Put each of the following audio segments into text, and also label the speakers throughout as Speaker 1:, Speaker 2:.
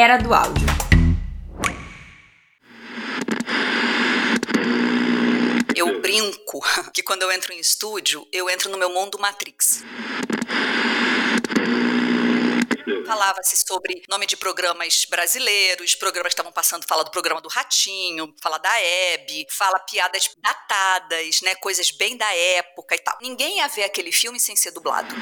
Speaker 1: Era do áudio.
Speaker 2: Eu brinco que quando eu entro em estúdio, eu entro no meu mundo Matrix. Falava-se sobre nome de programas brasileiros, programas que estavam passando, fala do programa do Ratinho, fala da Hebe, fala piadas datadas, né, coisas bem da época e tal. Ninguém ia ver aquele filme sem ser dublado.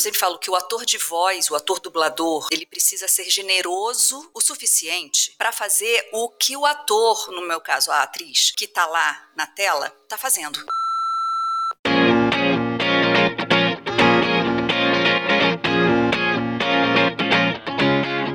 Speaker 2: Eu sempre falo que o ator de voz, o ator dublador, ele precisa ser generoso o suficiente para fazer o que o ator, no meu caso a atriz, que tá lá na tela, tá fazendo.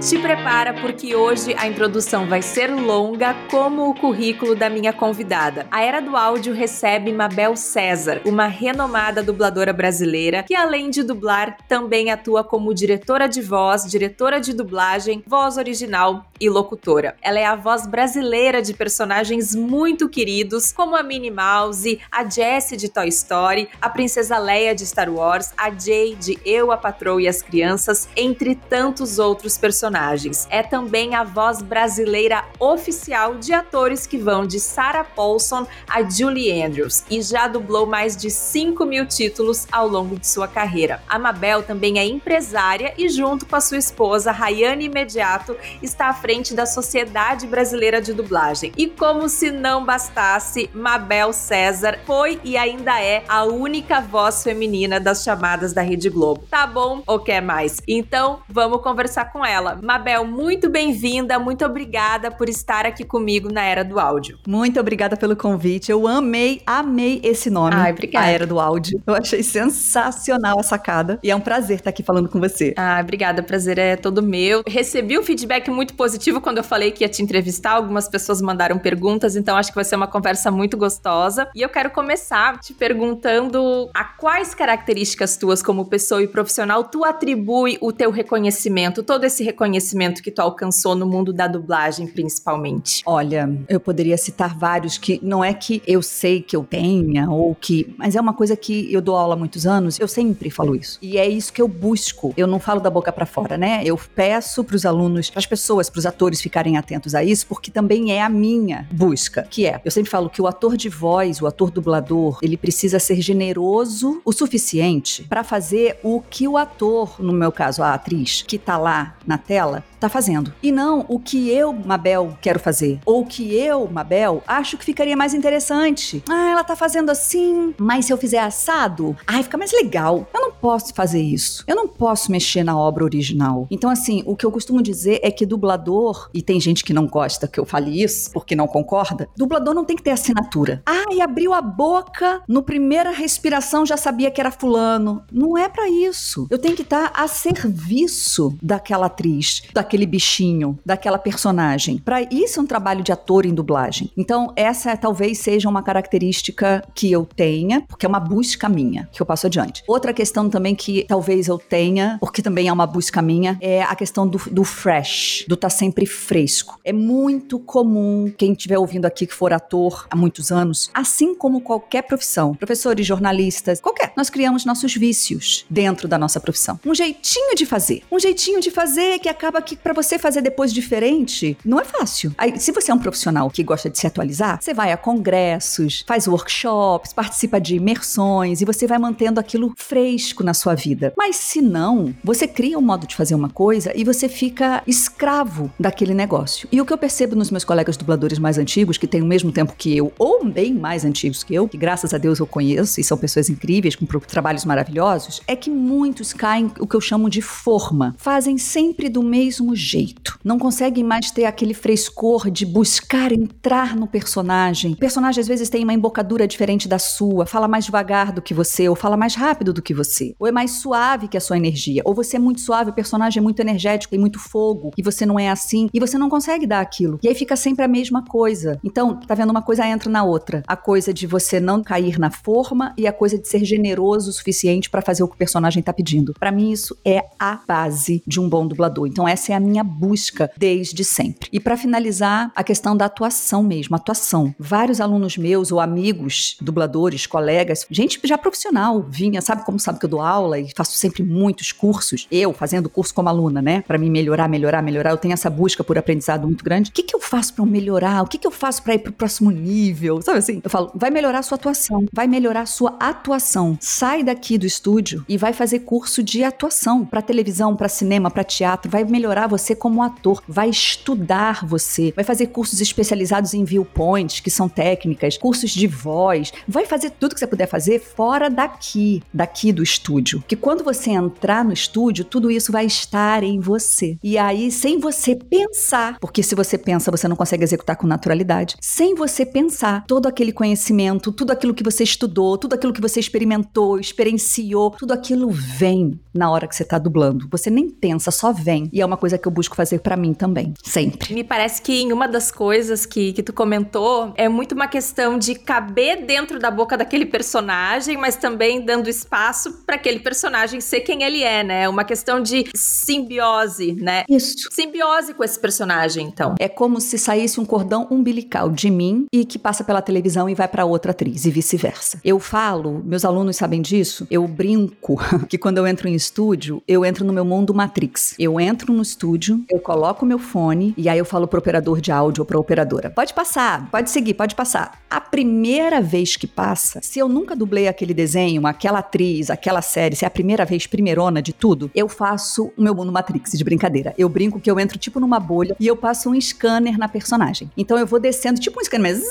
Speaker 1: Te prepara porque hoje a introdução vai ser longa, como o currículo da minha convidada. A Era do Áudio recebe Mabel César, uma renomada dubladora brasileira que, além de dublar, também atua como diretora de voz, diretora de dublagem, voz original e locutora. Ela é a voz brasileira de personagens muito queridos, como a Minnie Mouse, a Jessie de Toy Story, a Princesa Leia de Star Wars, a Jay de Eu, a Patroa e as Crianças, entre tantos outros personagens personagens. É também a voz brasileira oficial de atores que vão de Sarah Paulson a Julie Andrews e já dublou mais de 5 mil títulos ao longo de sua carreira. A Mabel também é empresária e, junto com a sua esposa, Rayane Imediato, está à frente da Sociedade Brasileira de Dublagem. E como se não bastasse, Mabel César foi e ainda é a única voz feminina das chamadas da Rede Globo. Tá bom ou quer mais? Então, vamos conversar com ela. Mabel, muito bem-vinda, muito obrigada por estar aqui comigo na Era do Áudio.
Speaker 3: Muito obrigada pelo convite. Eu amei, amei esse nome.
Speaker 1: Ai, obrigada.
Speaker 3: A Era do Áudio. Eu achei sensacional a sacada e é um prazer estar aqui falando com você.
Speaker 1: Ah, obrigada, o prazer é todo meu. Recebi um feedback muito positivo quando eu falei que ia te entrevistar. Algumas pessoas mandaram perguntas, então acho que vai ser uma conversa muito gostosa. E eu quero começar te perguntando a quais características tuas como pessoa e profissional tu atribui o teu reconhecimento, todo esse reconhecimento reconhecimento que tu alcançou no mundo da dublagem, principalmente?
Speaker 3: Olha, eu poderia citar vários que não é que eu sei que eu tenha ou que, mas é uma coisa que eu dou aula há muitos anos, eu sempre falo isso. E é isso que eu busco. Eu não falo da boca para fora, né? Eu peço para os alunos, para as pessoas, para os atores ficarem atentos a isso, porque também é a minha busca, que é, eu sempre falo que o ator de voz, o ator dublador, ele precisa ser generoso o suficiente para fazer o que o ator, no meu caso a atriz, que tá lá na tela dela. Tá fazendo. E não o que eu, Mabel, quero fazer. Ou o que eu, Mabel, acho que ficaria mais interessante. Ah, ela tá fazendo assim, mas se eu fizer assado, ai, fica mais legal. Eu não posso fazer isso. Eu não posso mexer na obra original. Então, assim, o que eu costumo dizer é que dublador, e tem gente que não gosta que eu fale isso, porque não concorda, dublador não tem que ter assinatura. Ah, e abriu a boca, no primeira respiração já sabia que era fulano. Não é para isso. Eu tenho que estar tá a serviço daquela atriz, daquele bichinho, daquela personagem. Para isso é um trabalho de ator em dublagem. Então, essa talvez seja uma característica que eu tenha, porque é uma busca minha, que eu passo adiante. Outra questão também que talvez eu tenha, porque também é uma busca minha, é a questão do, do fresh, do tá sempre fresco. É muito comum, quem estiver ouvindo aqui que for ator há muitos anos, assim como qualquer profissão, professores, jornalistas, qualquer, nós criamos nossos vícios dentro da nossa profissão. Um jeitinho de fazer. Um jeitinho de fazer que acaba que que para você fazer depois diferente, não é fácil. Aí, se você é um profissional que gosta de se atualizar, você vai a congressos, faz workshops, participa de imersões e você vai mantendo aquilo fresco na sua vida. Mas se não, você cria um modo de fazer uma coisa e você fica escravo daquele negócio. E o que eu percebo nos meus colegas dubladores mais antigos, que têm o mesmo tempo que eu, ou bem mais antigos que eu, que graças a Deus eu conheço e são pessoas incríveis, com trabalhos maravilhosos, é que muitos caem o que eu chamo de forma. Fazem sempre do mesmo jeito. Não conseguem mais ter aquele frescor de buscar entrar no personagem. O personagem às vezes tem uma embocadura diferente da sua, fala mais devagar do que você, ou fala mais rápido do que você, ou é mais suave que a sua energia, ou você é muito suave, o personagem é muito energético, e muito fogo, e você não é assim, e você não consegue dar aquilo. E aí fica sempre a mesma coisa. Então, tá vendo? Uma coisa entra na outra. A coisa de você não cair na forma e a coisa de ser generoso o suficiente para fazer o que o personagem tá pedindo. Para mim, isso é a base de um bom dublador. Então, essa é a minha busca desde sempre. E para finalizar, a questão da atuação mesmo, atuação. Vários alunos meus ou amigos, dubladores, colegas, gente já profissional, vinha, sabe como sabe que eu dou aula e faço sempre muitos cursos. Eu fazendo curso como aluna, né? Para mim melhorar, melhorar, melhorar. Eu tenho essa busca por aprendizado muito grande. O que, que eu faço para melhorar? O que, que eu faço para ir pro próximo nível? Sabe assim? Eu falo, vai melhorar a sua atuação, vai melhorar a sua atuação. Sai daqui do estúdio e vai fazer curso de atuação para televisão, para cinema, para teatro. Vai melhorar você como ator, vai estudar você, vai fazer cursos especializados em viewpoints, que são técnicas, cursos de voz, vai fazer tudo que você puder fazer fora daqui, daqui do estúdio. Que quando você entrar no estúdio, tudo isso vai estar em você. E aí, sem você pensar, porque se você pensa, você não consegue executar com naturalidade, sem você pensar, todo aquele conhecimento, tudo aquilo que você estudou, tudo aquilo que você experimentou, experienciou, tudo aquilo vem na hora que você tá dublando. Você nem pensa, só vem. E é uma coisa que eu busco fazer para mim também, sempre.
Speaker 1: Me parece que em uma das coisas que, que tu comentou é muito uma questão de caber dentro da boca daquele personagem, mas também dando espaço para aquele personagem ser quem ele é, né? Uma questão de simbiose, né?
Speaker 3: Isso.
Speaker 1: Simbiose com esse personagem, então.
Speaker 3: É como se saísse um cordão umbilical de mim e que passa pela televisão e vai para outra atriz e vice-versa. Eu falo, meus alunos sabem disso, eu brinco que quando eu entro em estúdio, eu entro no meu mundo Matrix. Eu entro no estúdio, eu coloco meu fone e aí eu falo pro operador de áudio ou pra operadora: pode passar, pode seguir, pode passar. A primeira vez que passa, se eu nunca dublei aquele desenho, aquela atriz, aquela série, se é a primeira vez, primeirona de tudo, eu faço o meu mundo Matrix de brincadeira. Eu brinco que eu entro tipo numa bolha e eu passo um scanner na personagem. Então eu vou descendo, tipo um scanner, mas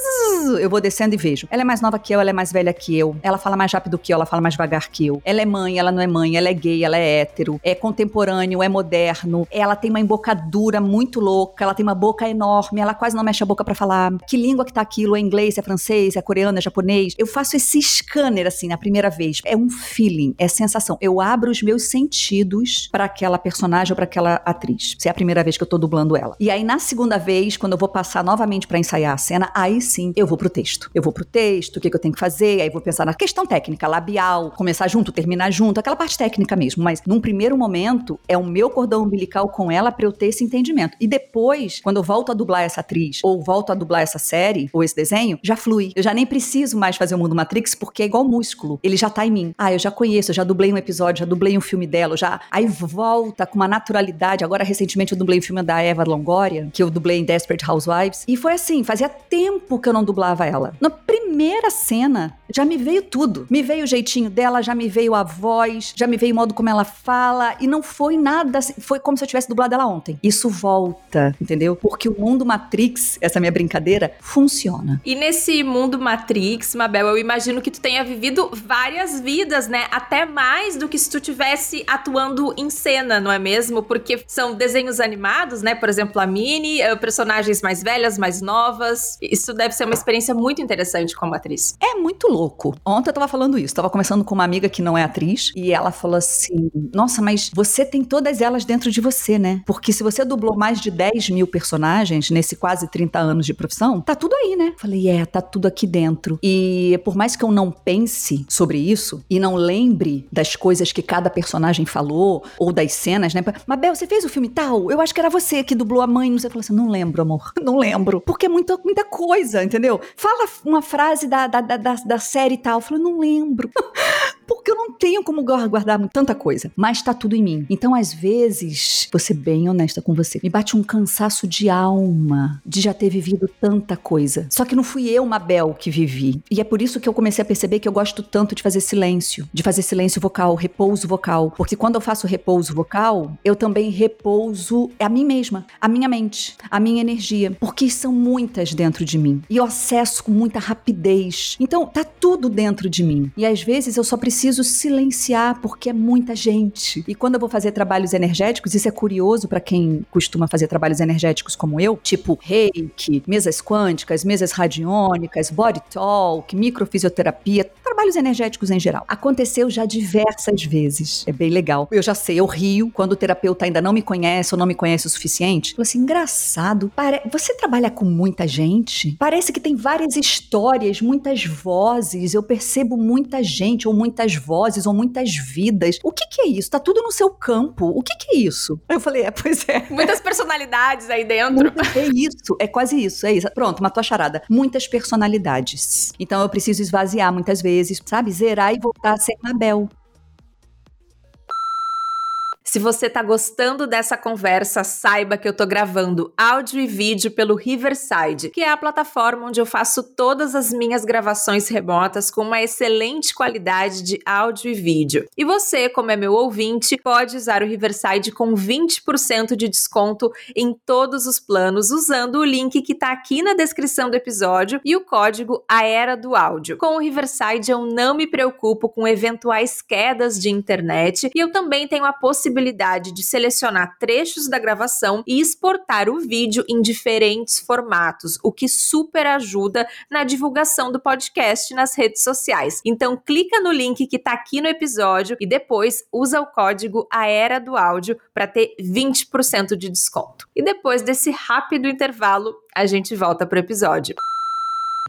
Speaker 3: eu vou descendo e vejo. Ela é mais nova que eu, ela é mais velha que eu, ela fala mais rápido que eu, ela fala mais devagar que eu. Ela é mãe, ela não é mãe, ela é gay, ela é hétero, é contemporâneo, é moderno, ela tem uma embocadura muito louca, ela tem uma boca enorme, ela quase não mexe a boca para falar. Que língua que tá aquilo? É inglês, é francês, é coreano, é japonês? Eu faço esse scanner assim na primeira vez. É um feeling, é sensação. Eu abro os meus sentidos para aquela personagem ou para aquela atriz. Se é a primeira vez que eu tô dublando ela. E aí na segunda vez, quando eu vou passar novamente para ensaiar a cena, aí sim eu vou pro texto. Eu vou pro texto, o que, que eu tenho que fazer, aí vou pensar na questão técnica, labial, começar junto, terminar junto, aquela parte técnica mesmo. Mas num primeiro momento, é o meu cordão umbilical com ela para eu ter esse entendimento. E depois, quando eu volto a dublar essa atriz, ou volto a dublar essa série, ou esse desenho, já flui. Eu já nem preciso mais fazer o mundo Matrix, porque é igual músculo. Ele já tá em mim. Ah, eu já conheço, eu já dublei um episódio, já dublei um filme dela, já. Aí volta com uma naturalidade. Agora, recentemente, eu dublei um filme da Eva Longoria, que eu dublei em Desperate Housewives. E foi assim, fazia tempo que eu não dublava ela. Na primeira cena, já me veio tudo. Me veio o jeitinho dela, já me veio a voz, já me veio o modo como ela fala. E não foi nada assim. Foi como se eu tivesse dublado ela ontem. Isso volta, entendeu? Porque o mundo Matrix, essa minha brincadeira, funciona.
Speaker 1: E nesse mundo Matrix, Mabel, eu imagino que tu tenha vivido várias vidas, né? Até mais do que se tu tivesse atuando em cena, não é mesmo? Porque são desenhos animados, né? Por exemplo, a Minnie, eh, personagens mais velhas, mais novas. Isso deve ser uma experiência muito interessante como atriz.
Speaker 3: É muito louco. Ontem eu tava falando isso. Tava conversando com uma amiga que não é atriz e ela falou assim: Nossa, mas você tem todas elas dentro de você, né? Porque se você dublou mais de 10 mil personagens nesse quase 30 anos de profissão, tá tudo aí, né? Falei, é, tá tudo aqui dentro. E por mais que eu não pense sobre isso e não lembre das coisas que cada personagem falou ou das cenas, né? Mabel, você fez o filme tal? Eu acho que era você que dublou a mãe. Eu falei assim, não lembro, amor. Não lembro. Porque é muita, muita coisa, entendeu? Fala uma frase da, da, da, da série tal. Eu falei, não lembro. porque eu não tenho como guardar tanta coisa, mas tá tudo em mim. Então, às vezes, vou ser bem honesta com você, me bate um cansaço de alma de já ter vivido tanta coisa. Só que não fui eu, Mabel, que vivi. E é por isso que eu comecei a perceber que eu gosto tanto de fazer silêncio, de fazer silêncio vocal, repouso vocal, porque quando eu faço repouso vocal, eu também repouso a mim mesma, a minha mente, a minha energia, porque são muitas dentro de mim e eu acesso com muita rapidez. Então, tá tudo dentro de mim. E às vezes eu só preciso silenciar porque é muita gente. E quando eu vou fazer trabalhos energéticos, isso é curioso para quem costuma fazer trabalhos energéticos como eu, tipo reiki, mesas quânticas, mesas radiônicas, body talk, microfisioterapia, trabalhos energéticos em geral. Aconteceu já diversas vezes. É bem legal. Eu já sei, eu rio quando o terapeuta ainda não me conhece ou não me conhece o suficiente. Eu assim, engraçado. Pare... Você trabalha com muita gente? Parece que tem várias histórias, muitas vozes. Eu percebo muita gente, ou muitas vozes, ou muitas vidas. O que, que é isso? Tá tudo no seu campo. O que, que é isso? Eu falei, é, pois é.
Speaker 1: Muitas personalidades aí dentro.
Speaker 3: É isso, é quase isso, é isso. Pronto, matou a charada. Muitas personalidades. Então eu preciso esvaziar muitas vezes, sabe? Zerar e voltar a ser Mabel.
Speaker 1: Se você tá gostando dessa conversa, saiba que eu tô gravando áudio e vídeo pelo Riverside, que é a plataforma onde eu faço todas as minhas gravações remotas com uma excelente qualidade de áudio e vídeo. E você, como é meu ouvinte, pode usar o Riverside com 20% de desconto em todos os planos usando o link que tá aqui na descrição do episódio e o código A Era do Áudio. Com o Riverside eu não me preocupo com eventuais quedas de internet e eu também tenho a possibilidade possibilidade de selecionar trechos da gravação e exportar o vídeo em diferentes formatos, o que super ajuda na divulgação do podcast nas redes sociais. Então clica no link que está aqui no episódio e depois usa o código A Era do Áudio para ter 20% de desconto. E depois desse rápido intervalo, a gente volta para o episódio.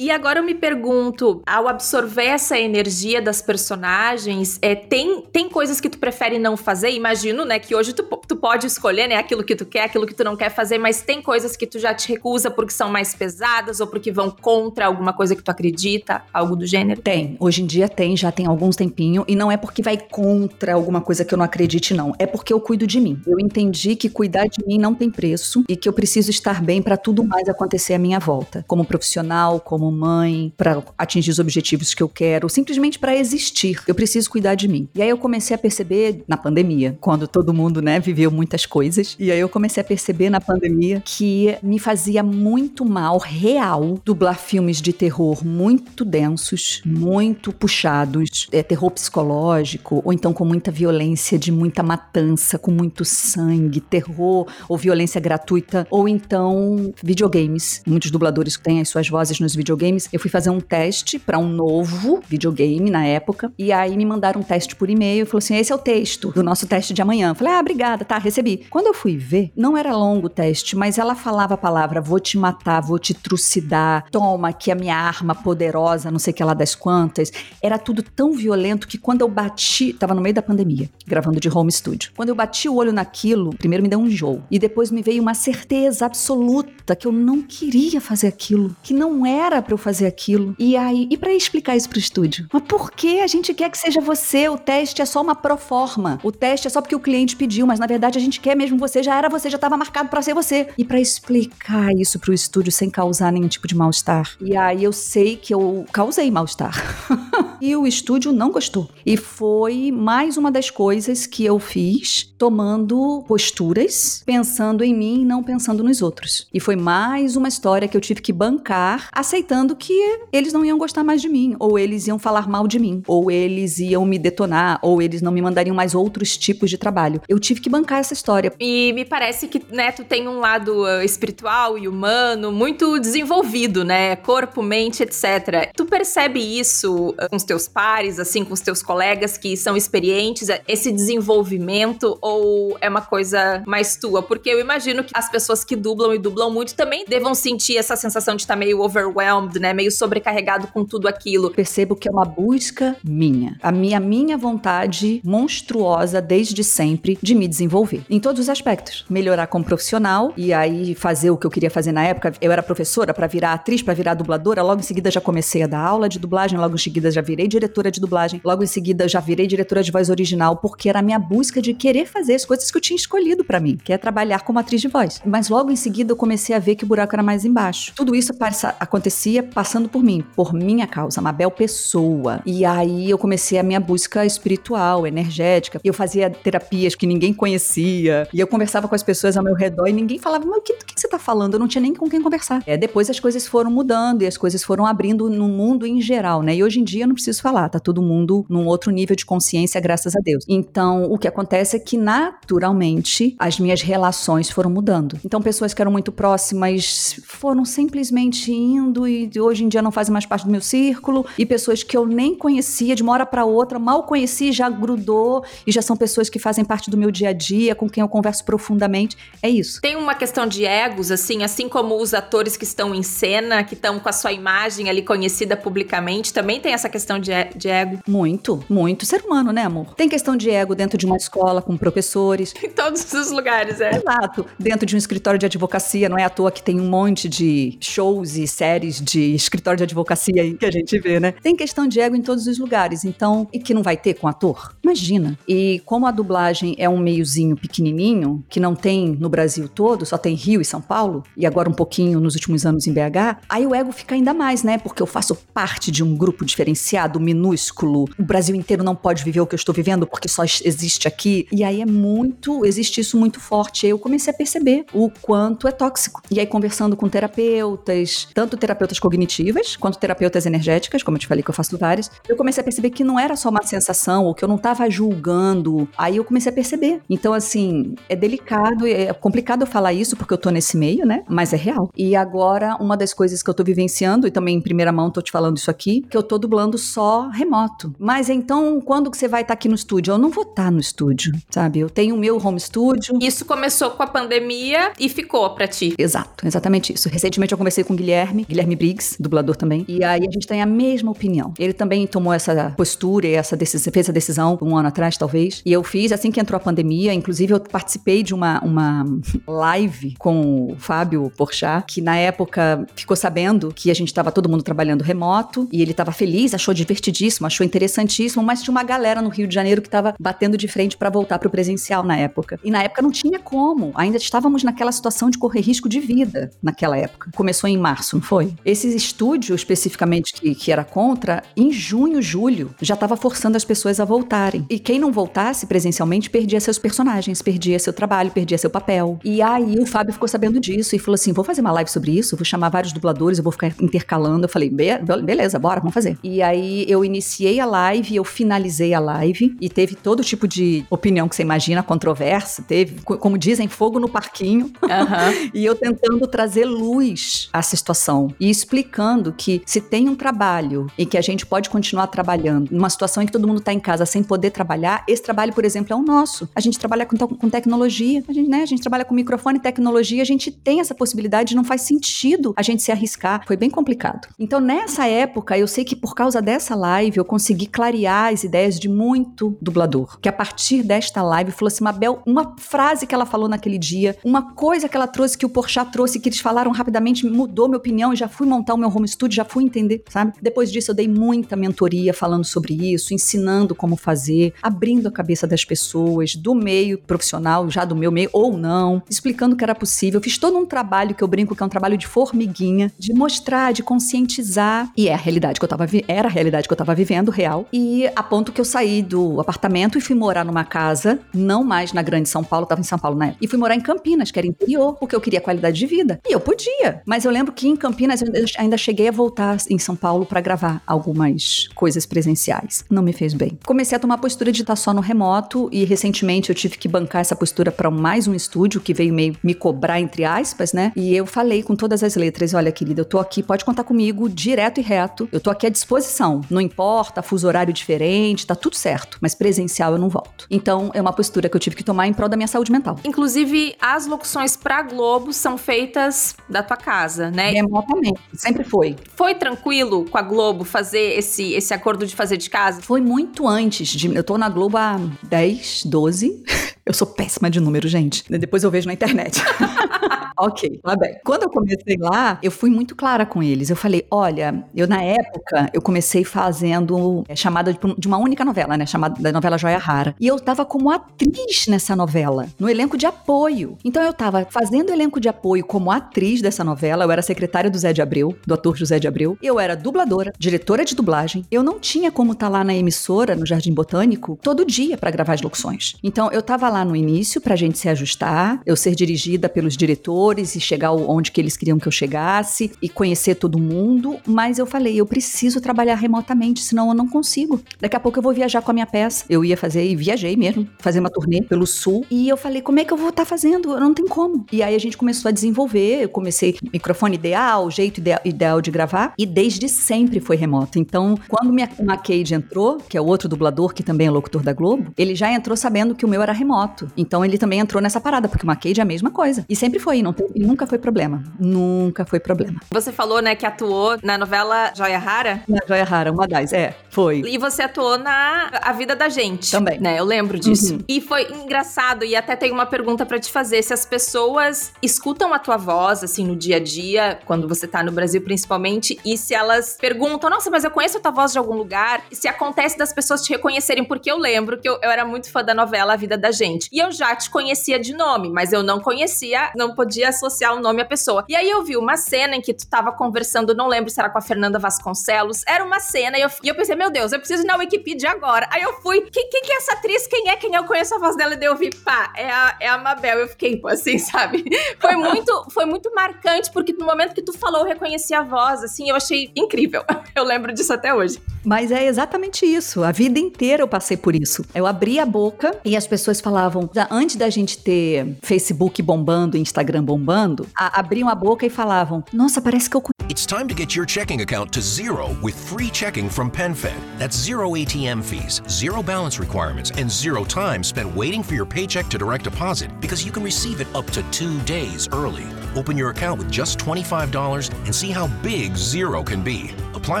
Speaker 1: E agora eu me pergunto, ao absorver essa energia das personagens, é, tem, tem coisas que tu prefere não fazer? Imagino, né, que hoje tu, tu pode escolher, né, aquilo que tu quer, aquilo que tu não quer fazer, mas tem coisas que tu já te recusa porque são mais pesadas ou porque vão contra alguma coisa que tu acredita, algo do gênero?
Speaker 3: Tem. Hoje em dia tem, já tem alguns tempinho, e não é porque vai contra alguma coisa que eu não acredite, não. É porque eu cuido de mim. Eu entendi que cuidar de mim não tem preço e que eu preciso estar bem para tudo mais acontecer à minha volta, como profissional, como como mãe, para atingir os objetivos que eu quero, simplesmente para existir. Eu preciso cuidar de mim. E aí eu comecei a perceber na pandemia, quando todo mundo, né, viveu muitas coisas. E aí eu comecei a perceber na pandemia que me fazia muito mal, real, dublar filmes de terror muito densos, muito puxados, é, terror psicológico, ou então com muita violência, de muita matança, com muito sangue, terror ou violência gratuita, ou então videogames. Muitos dubladores têm as suas vozes nos videogames videogames, eu fui fazer um teste para um novo videogame na época. E aí me mandaram um teste por e-mail. Falou assim: esse é o texto do nosso teste de amanhã. Eu falei: ah, obrigada, tá, recebi. Quando eu fui ver, não era longo o teste, mas ela falava a palavra: vou te matar, vou te trucidar, toma aqui a minha arma poderosa, não sei que lá das quantas. Era tudo tão violento que quando eu bati, tava no meio da pandemia, gravando de home studio. Quando eu bati o olho naquilo, primeiro me deu um enjoo. E depois me veio uma certeza absoluta que eu não queria fazer aquilo, que não era para eu fazer aquilo. E aí, e para explicar isso pro estúdio? Mas por que a gente quer que seja você? O teste é só uma proforma. O teste é só porque o cliente pediu, mas na verdade a gente quer mesmo você, já era você, já estava marcado para ser você. E para explicar isso pro estúdio sem causar nenhum tipo de mal-estar. E aí eu sei que eu causei mal-estar. e o estúdio não gostou. E foi mais uma das coisas que eu fiz tomando posturas, pensando em mim e não pensando nos outros. E foi mais uma história que eu tive que bancar, aceitando que eles não iam gostar mais de mim, ou eles iam falar mal de mim, ou eles iam me detonar, ou eles não me mandariam mais outros tipos de trabalho. Eu tive que bancar essa história.
Speaker 1: E me parece que, né, tu tem um lado uh, espiritual e humano muito desenvolvido, né? Corpo, mente, etc. Tu percebe isso uh, com os teus pares, assim, com os teus colegas que são experientes, esse desenvolvimento, ou é uma coisa mais tua? Porque eu imagino que as pessoas que dublam e dublam muito também devam sentir essa sensação de estar tá meio overwhelmed overwhelmed, né? Meio sobrecarregado com tudo aquilo.
Speaker 3: Percebo que é uma busca minha. A minha, minha vontade monstruosa desde sempre de me desenvolver. Em todos os aspectos. Melhorar como profissional e aí fazer o que eu queria fazer na época. Eu era professora para virar atriz, para virar dubladora. Logo em seguida já comecei a dar aula de dublagem. Logo em seguida já virei diretora de dublagem. Logo em seguida já virei diretora de voz original, porque era a minha busca de querer fazer as coisas que eu tinha escolhido para mim, que é trabalhar como atriz de voz. Mas logo em seguida eu comecei a ver que o buraco era mais embaixo. Tudo isso acontecia passando por mim, por minha causa, Mabel Pessoa. E aí eu comecei a minha busca espiritual, energética. Eu fazia terapias que ninguém conhecia. E eu conversava com as pessoas ao meu redor e ninguém falava, mas o que, que você tá falando? Eu não tinha nem com quem conversar. É, depois as coisas foram mudando e as coisas foram abrindo no mundo em geral, né? E hoje em dia eu não preciso falar, tá todo mundo num outro nível de consciência, graças a Deus. Então, o que acontece é que naturalmente as minhas relações foram mudando. Então, pessoas que eram muito próximas foram simplesmente indo e hoje em dia não fazem mais parte do meu círculo, e pessoas que eu nem conhecia de uma hora para outra, mal conheci, já grudou e já são pessoas que fazem parte do meu dia a dia, com quem eu converso profundamente. É isso.
Speaker 1: Tem uma questão de egos, assim, assim como os atores que estão em cena, que estão com a sua imagem ali conhecida publicamente, também tem essa questão de, de ego?
Speaker 3: Muito, muito. Ser humano, né, amor? Tem questão de ego dentro de uma escola, com professores.
Speaker 1: Em todos os lugares, é.
Speaker 3: Exato. Dentro de um escritório de advocacia, não é à toa que tem um monte de shows e séries de escritório de advocacia aí que a gente vê, né? Tem questão de ego em todos os lugares, então, e que não vai ter com ator? Imagina. E como a dublagem é um meiozinho pequenininho, que não tem no Brasil todo, só tem Rio e São Paulo, e agora um pouquinho nos últimos anos em BH, aí o ego fica ainda mais, né? Porque eu faço parte de um grupo diferenciado, minúsculo. O Brasil inteiro não pode viver o que eu estou vivendo porque só existe aqui. E aí é muito, existe isso muito forte. Aí eu comecei a perceber o quanto é tóxico. E aí conversando com terapeutas, tanto terapeutas cognitivas quanto terapeutas energéticas, como eu te falei que eu faço várias, eu comecei a perceber que não era só uma sensação ou que eu não estava julgando. Aí eu comecei a perceber. Então assim, é delicado, é complicado eu falar isso porque eu tô nesse meio, né? Mas é real. E agora uma das coisas que eu tô vivenciando e também em primeira mão tô te falando isso aqui, que eu tô dublando só remoto. Mas então, quando que você vai estar tá aqui no estúdio? Eu não vou estar tá no estúdio, sabe? Eu tenho o meu home studio.
Speaker 1: Isso começou com a pandemia e ficou para ti.
Speaker 3: Exato, exatamente isso. Recentemente eu conversei com o Guilherme, Guilherme Briggs, dublador também, e aí a gente tem a mesma opinião. Ele também tomou essa postura e essa decisão, fez a decisão um ano atrás, talvez, e eu fiz assim que entrou a pandemia, inclusive eu participei de uma, uma live com o Fábio Porchat, que na época ficou sabendo que a gente estava todo mundo trabalhando remoto, e ele estava feliz, achou divertidíssimo, achou interessantíssimo, mas tinha uma galera no Rio de Janeiro que estava batendo de frente para voltar para o presencial na época. E na época não tinha como, ainda estávamos naquela situação de correr risco de vida naquela época. Começou em março, não foi? Esse estúdio especificamente que, que era contra, em junho, julho, já estava forçando as pessoas a voltarem. E quem não voltasse presencialmente perdia seus personagens, perdia seu trabalho, perdia seu papel. E aí o Fábio ficou sabendo disso e falou assim: vou fazer uma live sobre isso, vou chamar vários dubladores, eu vou ficar intercalando. Eu falei, Be beleza, bora, vamos fazer. E aí eu iniciei a live, eu finalizei a live e teve todo tipo de opinião que você imagina, controversa, teve, como dizem, fogo no parquinho. Uhum. e eu tentando trazer luz essa situação e explicando que se tem um trabalho em que a gente pode continuar trabalhando, numa situação em que todo mundo está em casa sem poder trabalhar, esse trabalho, por exemplo, é o nosso. A gente trabalha com, com tecnologia, a gente, né, a gente trabalha com microfone e tecnologia, a gente tem essa possibilidade, não faz sentido a gente se arriscar. Foi bem complicado. Então, nessa época, eu sei que por causa dessa live, eu consegui clarear as ideias de muito dublador. Que a partir desta live, falou assim, Mabel, uma frase que ela falou naquele dia, uma coisa que ela trouxe, que o Porchat trouxe, que eles falaram rapidamente, mudou minha opinião e já fui montar o meu home studio, já fui entender, sabe? Depois disso, eu dei muita mentoria falando sobre isso, ensinando como fazer, abrindo a cabeça das pessoas, do meio profissional, já do meu meio, ou não, explicando que era possível. Fiz todo um trabalho que eu brinco que é um trabalho de formiguinha, de mostrar, de conscientizar. E é a realidade que eu tava era a realidade que eu tava vivendo, real. E a ponto que eu saí do apartamento e fui morar numa casa, não mais na Grande São Paulo, tava em São Paulo época, e fui morar em Campinas, que era interior, porque eu queria qualidade de vida. E eu podia. Mas eu lembro que em Campinas eu ainda cheguei a voltar em São Paulo para gravar algumas coisas presenciais. Não me fez bem. Comecei a tomar a postura de estar só no remoto e recentemente eu tive que bancar essa postura para mais um estúdio que veio meio me cobrar entre aspas, né? E eu falei com todas as letras, olha, querida, eu tô aqui, pode contar comigo direto e reto. Eu tô aqui à disposição. Não importa, fuso horário diferente, tá tudo certo, mas presencial eu não volto. Então, é uma postura que eu tive que tomar em prol da minha saúde mental.
Speaker 1: Inclusive, as locuções pra Globo são feitas da tua casa, né?
Speaker 3: Remotamente. Sempre foi.
Speaker 1: Foi tranquilo com a Globo fazer esse, esse acordo de fazer de casa?
Speaker 3: Foi muito antes de. Eu tô na Globo há 10, 12. Eu sou péssima de número, gente. Depois eu vejo na internet. ok, tá bem. Quando eu comecei lá, eu fui muito clara com eles. Eu falei, olha, eu na época, eu comecei fazendo é, chamada de, de, uma única novela, né? Chamada da novela Joia Rara. E eu tava como atriz nessa novela, no elenco de apoio. Então eu tava fazendo elenco de apoio como atriz dessa novela. Eu era secretária do Zé de Abreu, do ator José de Abreu. Eu era dubladora, diretora de dublagem. Eu não tinha como estar tá lá na emissora, no Jardim Botânico, todo dia para gravar as locuções. Então eu tava lá no início pra gente se ajustar, eu ser dirigida pelos diretores e chegar onde que eles queriam que eu chegasse e conhecer todo mundo, mas eu falei, eu preciso trabalhar remotamente, senão eu não consigo. Daqui a pouco eu vou viajar com a minha peça. Eu ia fazer e viajei mesmo, fazer uma turnê pelo sul e eu falei, como é que eu vou estar tá fazendo? Não tem como. E aí a gente começou a desenvolver, eu comecei microfone ideal, jeito ideal, ideal de gravar e desde sempre foi remoto. Então, quando minha Macade entrou, que é o outro dublador que também é locutor da Globo, ele já entrou sabendo que o meu era remoto. Então ele também entrou nessa parada, porque o Macade é a mesma coisa. E sempre foi, não tem, e nunca foi problema. Nunca foi problema.
Speaker 1: Você falou, né, que atuou na novela Joia Rara?
Speaker 3: Na Joia Rara, uma das, é, foi.
Speaker 1: E você atuou na A Vida da Gente.
Speaker 3: Também.
Speaker 1: Né, eu lembro disso. Uhum. E foi engraçado, e até tem uma pergunta para te fazer, se as pessoas escutam a tua voz, assim, no dia a dia, quando você tá no Brasil principalmente, e se elas perguntam, nossa, mas eu conheço a tua voz de algum lugar, se acontece das pessoas te reconhecerem, porque eu lembro que eu, eu era muito fã da novela A Vida da Gente. E eu já te conhecia de nome, mas eu não conhecia, não podia associar o nome à pessoa. E aí eu vi uma cena em que tu tava conversando, não lembro se era com a Fernanda Vasconcelos, era uma cena e eu, e eu pensei, meu Deus, eu preciso ir na Wikipedia agora. Aí eu fui, quem, quem que é essa atriz? Quem é? Quem é? Eu conheço a voz dela e daí eu vi, pá, é a, é a Mabel. Eu fiquei, assim, sabe? Foi muito, foi muito marcante, porque no momento que tu falou, eu reconheci a voz, assim, eu achei incrível. Eu lembro disso até hoje.
Speaker 3: Mas é exatamente isso. A vida inteira eu passei por isso. Eu abri a boca e as pessoas falavam, antes da gente ter Facebook bombando, Instagram bombando, a, abriam a boca e falavam: Nossa, parece que eu
Speaker 4: It's time to get your checking account to zero with free checking from PenFed. That's zero ATM fees, zero balance requirements, and zero time spent waiting for your paycheck to direct deposit because you can receive it up to two days early. Open your account with just $25 and see how big zero can be. Apply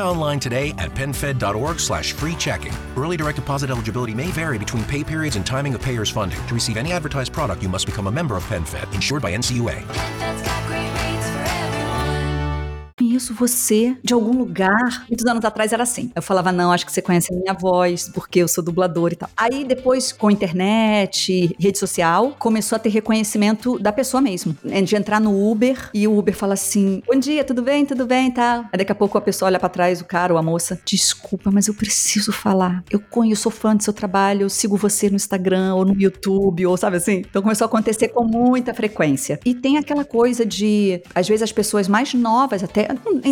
Speaker 4: online today at penfed.org slash free checking. Early direct deposit eligibility may vary between pay periods and timing of payer's funding. To receive any advertised product, you must become a member of PenFed, insured by NCUA.
Speaker 3: Conheço você de algum lugar. Muitos anos atrás era assim. Eu falava, não, acho que você conhece a minha voz, porque eu sou dublador e tal. Aí depois, com internet, rede social, começou a ter reconhecimento da pessoa mesmo. É de entrar no Uber e o Uber fala assim: Bom dia, tudo bem? Tudo bem, tá? Aí daqui a pouco a pessoa olha para trás, o cara ou a moça, desculpa, mas eu preciso falar. Eu conheço, sou fã do seu trabalho, eu sigo você no Instagram ou no YouTube, ou sabe assim? Então começou a acontecer com muita frequência. E tem aquela coisa de, às vezes, as pessoas mais novas, até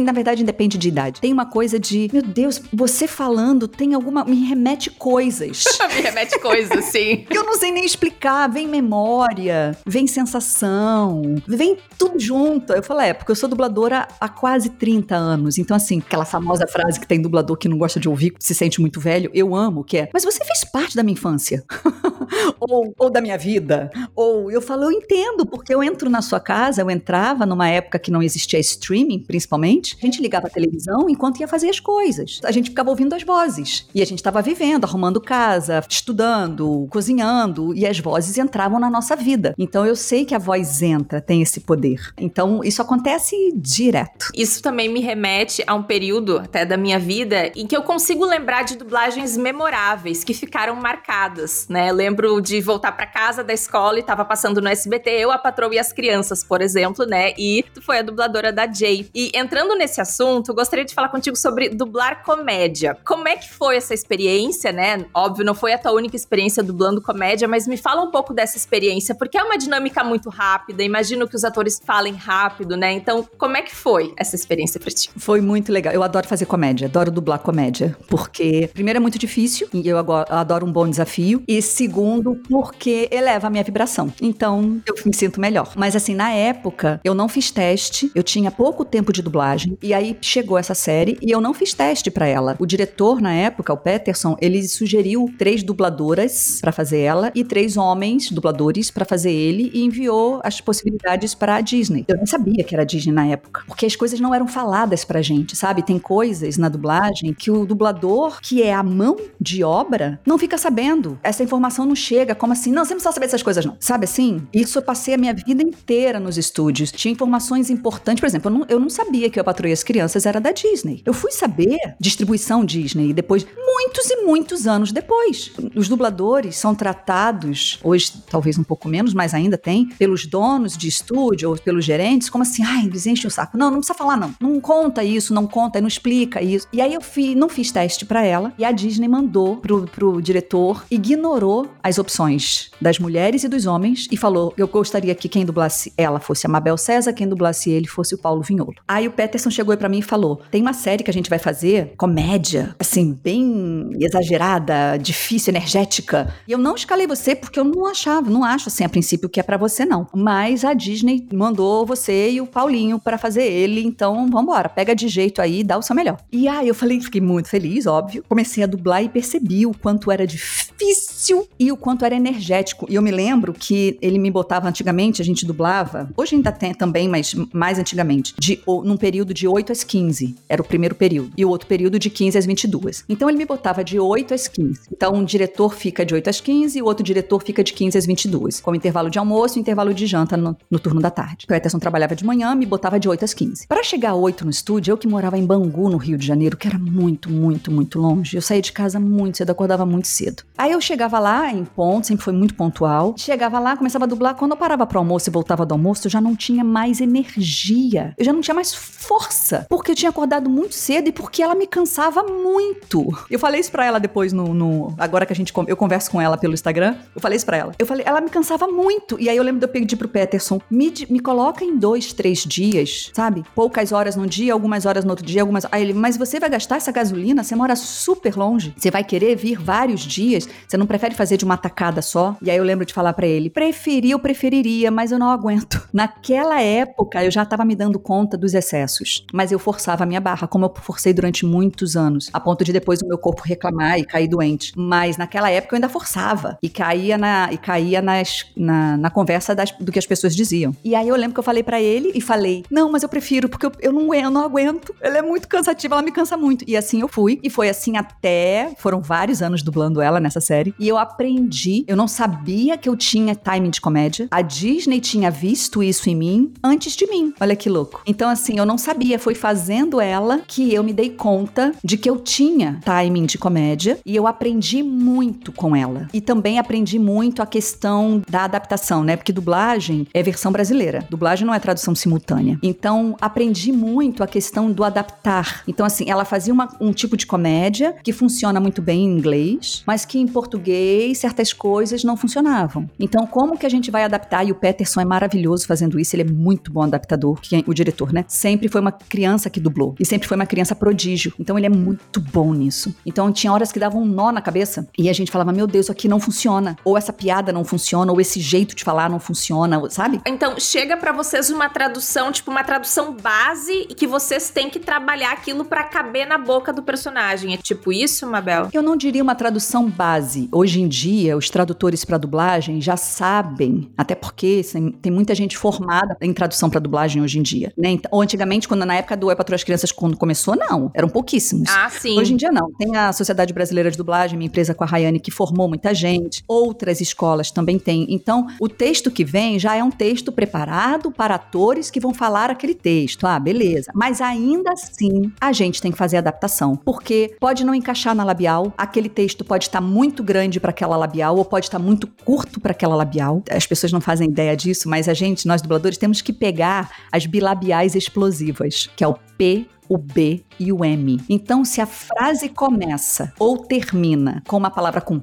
Speaker 3: na verdade, independe de idade. Tem uma coisa de, meu Deus, você falando tem alguma. Me remete coisas.
Speaker 1: me remete coisas, sim.
Speaker 3: Eu não sei nem explicar. Vem memória, vem sensação, vem tudo junto. Eu falo, é, porque eu sou dubladora há quase 30 anos. Então, assim, aquela famosa frase que tem dublador que não gosta de ouvir, se sente muito velho, eu amo, que é, mas você fez parte da minha infância. ou, ou da minha vida. Ou eu falo, eu entendo, porque eu entro na sua casa, eu entrava numa época que não existia streaming, principalmente. A gente ligava a televisão enquanto ia fazer as coisas. A gente ficava ouvindo as vozes. E a gente estava vivendo, arrumando casa, estudando, cozinhando, e as vozes entravam na nossa vida. Então eu sei que a voz entra, tem esse poder. Então isso acontece direto.
Speaker 1: Isso também me remete a um período até da minha vida em que eu consigo lembrar de dublagens memoráveis que ficaram marcadas, né? Eu lembro lembro de voltar para casa da escola e tava passando no SBT, eu, a patroa e as crianças, por exemplo, né? E tu foi a dubladora da Jay. E entrando nesse assunto, gostaria de falar contigo sobre dublar comédia. Como é que foi essa experiência, né? Óbvio, não foi a tua única experiência dublando comédia, mas me fala um pouco dessa experiência, porque é uma dinâmica muito rápida. Imagino que os atores falem rápido, né? Então, como é que foi essa experiência pra ti?
Speaker 3: Foi muito legal. Eu adoro fazer comédia, adoro dublar comédia, porque primeiro é muito difícil e eu adoro um bom desafio e segundo porque eleva a minha vibração. Então, eu me sinto melhor. Mas assim, na época, eu não fiz teste, eu tinha pouco tempo de dublagem. E aí chegou essa série e eu não fiz teste para ela. O diretor na época, o Peterson, ele sugeriu três dubladoras para fazer ela e três homens dubladores para fazer ele e enviou as possibilidades para a Disney. Eu não sabia que era Disney na época, porque as coisas não eram faladas pra gente, sabe? Tem coisas na dublagem que o dublador, que é a mão de obra, não fica sabendo. Essa informação não chega. Como assim? Não, você não precisa saber dessas coisas, não. Sabe assim? Isso eu passei a minha vida inteira nos estúdios. Tinha informações importantes. Por exemplo, eu não, eu não sabia que eu patrulhei as crianças era da Disney. Eu fui saber distribuição Disney depois, muitos e muitos anos depois. Os dubladores são tratados, hoje talvez um pouco menos, mas ainda tem, pelos donos de estúdio ou pelos gerentes, como assim, ai, eles enchem o saco. Não, não precisa falar, não. Não conta isso, não conta, não explica isso. E aí eu fui, não fiz teste para ela e a Disney mandou pro, pro diretor, ignorou as opções das mulheres e dos homens e falou: eu gostaria que quem dublasse ela fosse a Mabel César, quem dublasse ele fosse o Paulo Vinholo. Aí o Peterson chegou para mim e falou: tem uma série que a gente vai fazer, comédia, assim, bem exagerada, difícil, energética. E eu não escalei você porque eu não achava, não acho assim a princípio que é para você não. Mas a Disney mandou você e o Paulinho para fazer ele, então vambora, pega de jeito aí, dá o seu melhor. E aí eu falei, fiquei muito feliz, óbvio. Comecei a dublar e percebi o quanto era difícil e o quanto era energético. E eu me lembro que ele me botava antigamente, a gente dublava, hoje ainda tem também, mas mais antigamente, de num período de 8 às 15, era o primeiro período, e o outro período de 15 às 22. Então ele me botava de 8 às 15. Então um diretor fica de 8 às 15 e o outro diretor fica de 15 às 22, com intervalo de almoço e intervalo de janta no, no turno da tarde. O Peterson trabalhava de manhã, me botava de 8 às 15. Para chegar a 8 no estúdio, eu que morava em Bangu, no Rio de Janeiro, que era muito, muito, muito longe, eu saía de casa muito cedo, acordava muito cedo. Aí eu chegava lá em ponto, sempre foi muito pontual, chegava lá, começava a dublar, quando eu parava pro almoço e voltava do almoço, eu já não tinha mais energia, eu já não tinha mais força, porque eu tinha acordado muito cedo e porque ela me cansava muito. Eu falei isso pra ela depois no, no agora que a gente eu converso com ela pelo Instagram, eu falei isso pra ela. Eu falei, ela me cansava muito. E aí eu lembro de eu pedir pro Peterson, me, me coloca em dois, três dias, sabe? Poucas horas num dia, algumas horas no outro dia, algumas. Aí ele, mas você vai gastar essa gasolina? Você mora super longe. Você vai querer vir vários dias? Você não prefere fazer de uma tacada só? E aí eu lembro de falar para ele, preferi, eu preferiria, mas eu não aguento. Naquela época eu já tava me dando conta dos excessos, mas eu forçava a minha barra, como eu forcei durante muitos anos, a ponto de depois o meu corpo reclamar e cair doente. Mas naquela época eu ainda forçava e caía na e caía nas, na, na conversa das, do que as pessoas diziam. E aí eu lembro que eu falei para ele e falei: "Não, mas eu prefiro porque eu, eu não eu não aguento. Ela é muito cansativa, ela me cansa muito". E assim eu fui e foi assim até foram vários anos dublando ela nessa série e eu aprendi, eu não sabia que eu tinha timing de comédia. A Disney tinha visto isso em mim antes de mim. Olha que louco. Então assim, eu não sabia, foi fazendo ela que eu me dei conta de que eu tinha timing de comédia e eu aprendi muito com ela. E também aprendi muito a questão da adaptação, né? Porque dublagem é versão brasileira. Dublagem não é tradução simultânea. Então, aprendi muito a questão do adaptar. Então, assim, ela fazia uma, um tipo de comédia que funciona muito bem em inglês, mas que em português certas coisas não funcionavam. Então, como que a gente vai adaptar? E o Peterson é maravilhoso fazendo isso, ele é muito bom adaptador, que é o diretor, né? Sempre foi uma criança que dublou e sempre foi uma criança prodígio. Então, ele é muito bom nisso. Então, tinha horas que davam um nó na cabeça e a gente falava: Meu Deus, isso aqui não funciona. Ou essa piada não funciona, ou esse jeito de falar não funciona, sabe?
Speaker 1: Então, chega para vocês uma tradução, tipo uma tradução base e que vocês têm que trabalhar aquilo para caber na boca do personagem. É tipo isso, Mabel?
Speaker 3: Eu não diria uma tradução base. Hoje em dia, os tradutores para dublagem já sabem, até porque tem muita gente formada em tradução para dublagem hoje em dia, né? Ou antigamente, quando na época do É Patrulha as Crianças, quando começou, não. Eram pouquíssimos.
Speaker 1: Ah, sim.
Speaker 3: Hoje em dia, não. Tem a Sociedade Brasileira de Dublagem, minha empresa com a Rayane, que formou muita gente. Outras escolas também têm. Então, o texto que vem já é um texto preparado para atores que vão falar aquele texto. Ah, beleza. Mas ainda assim, a gente tem que fazer adaptação. Porque pode não encaixar na labial, aquele texto pode estar muito grande para aquela labial, ou pode estar muito curto para aquela labial. As pessoas não fazem ideia disso, mas a gente, nós dubladores, temos que pegar as bilabiais explosivas, que é o P, o B e o M. Então, se a frase começa ou termina com uma palavra com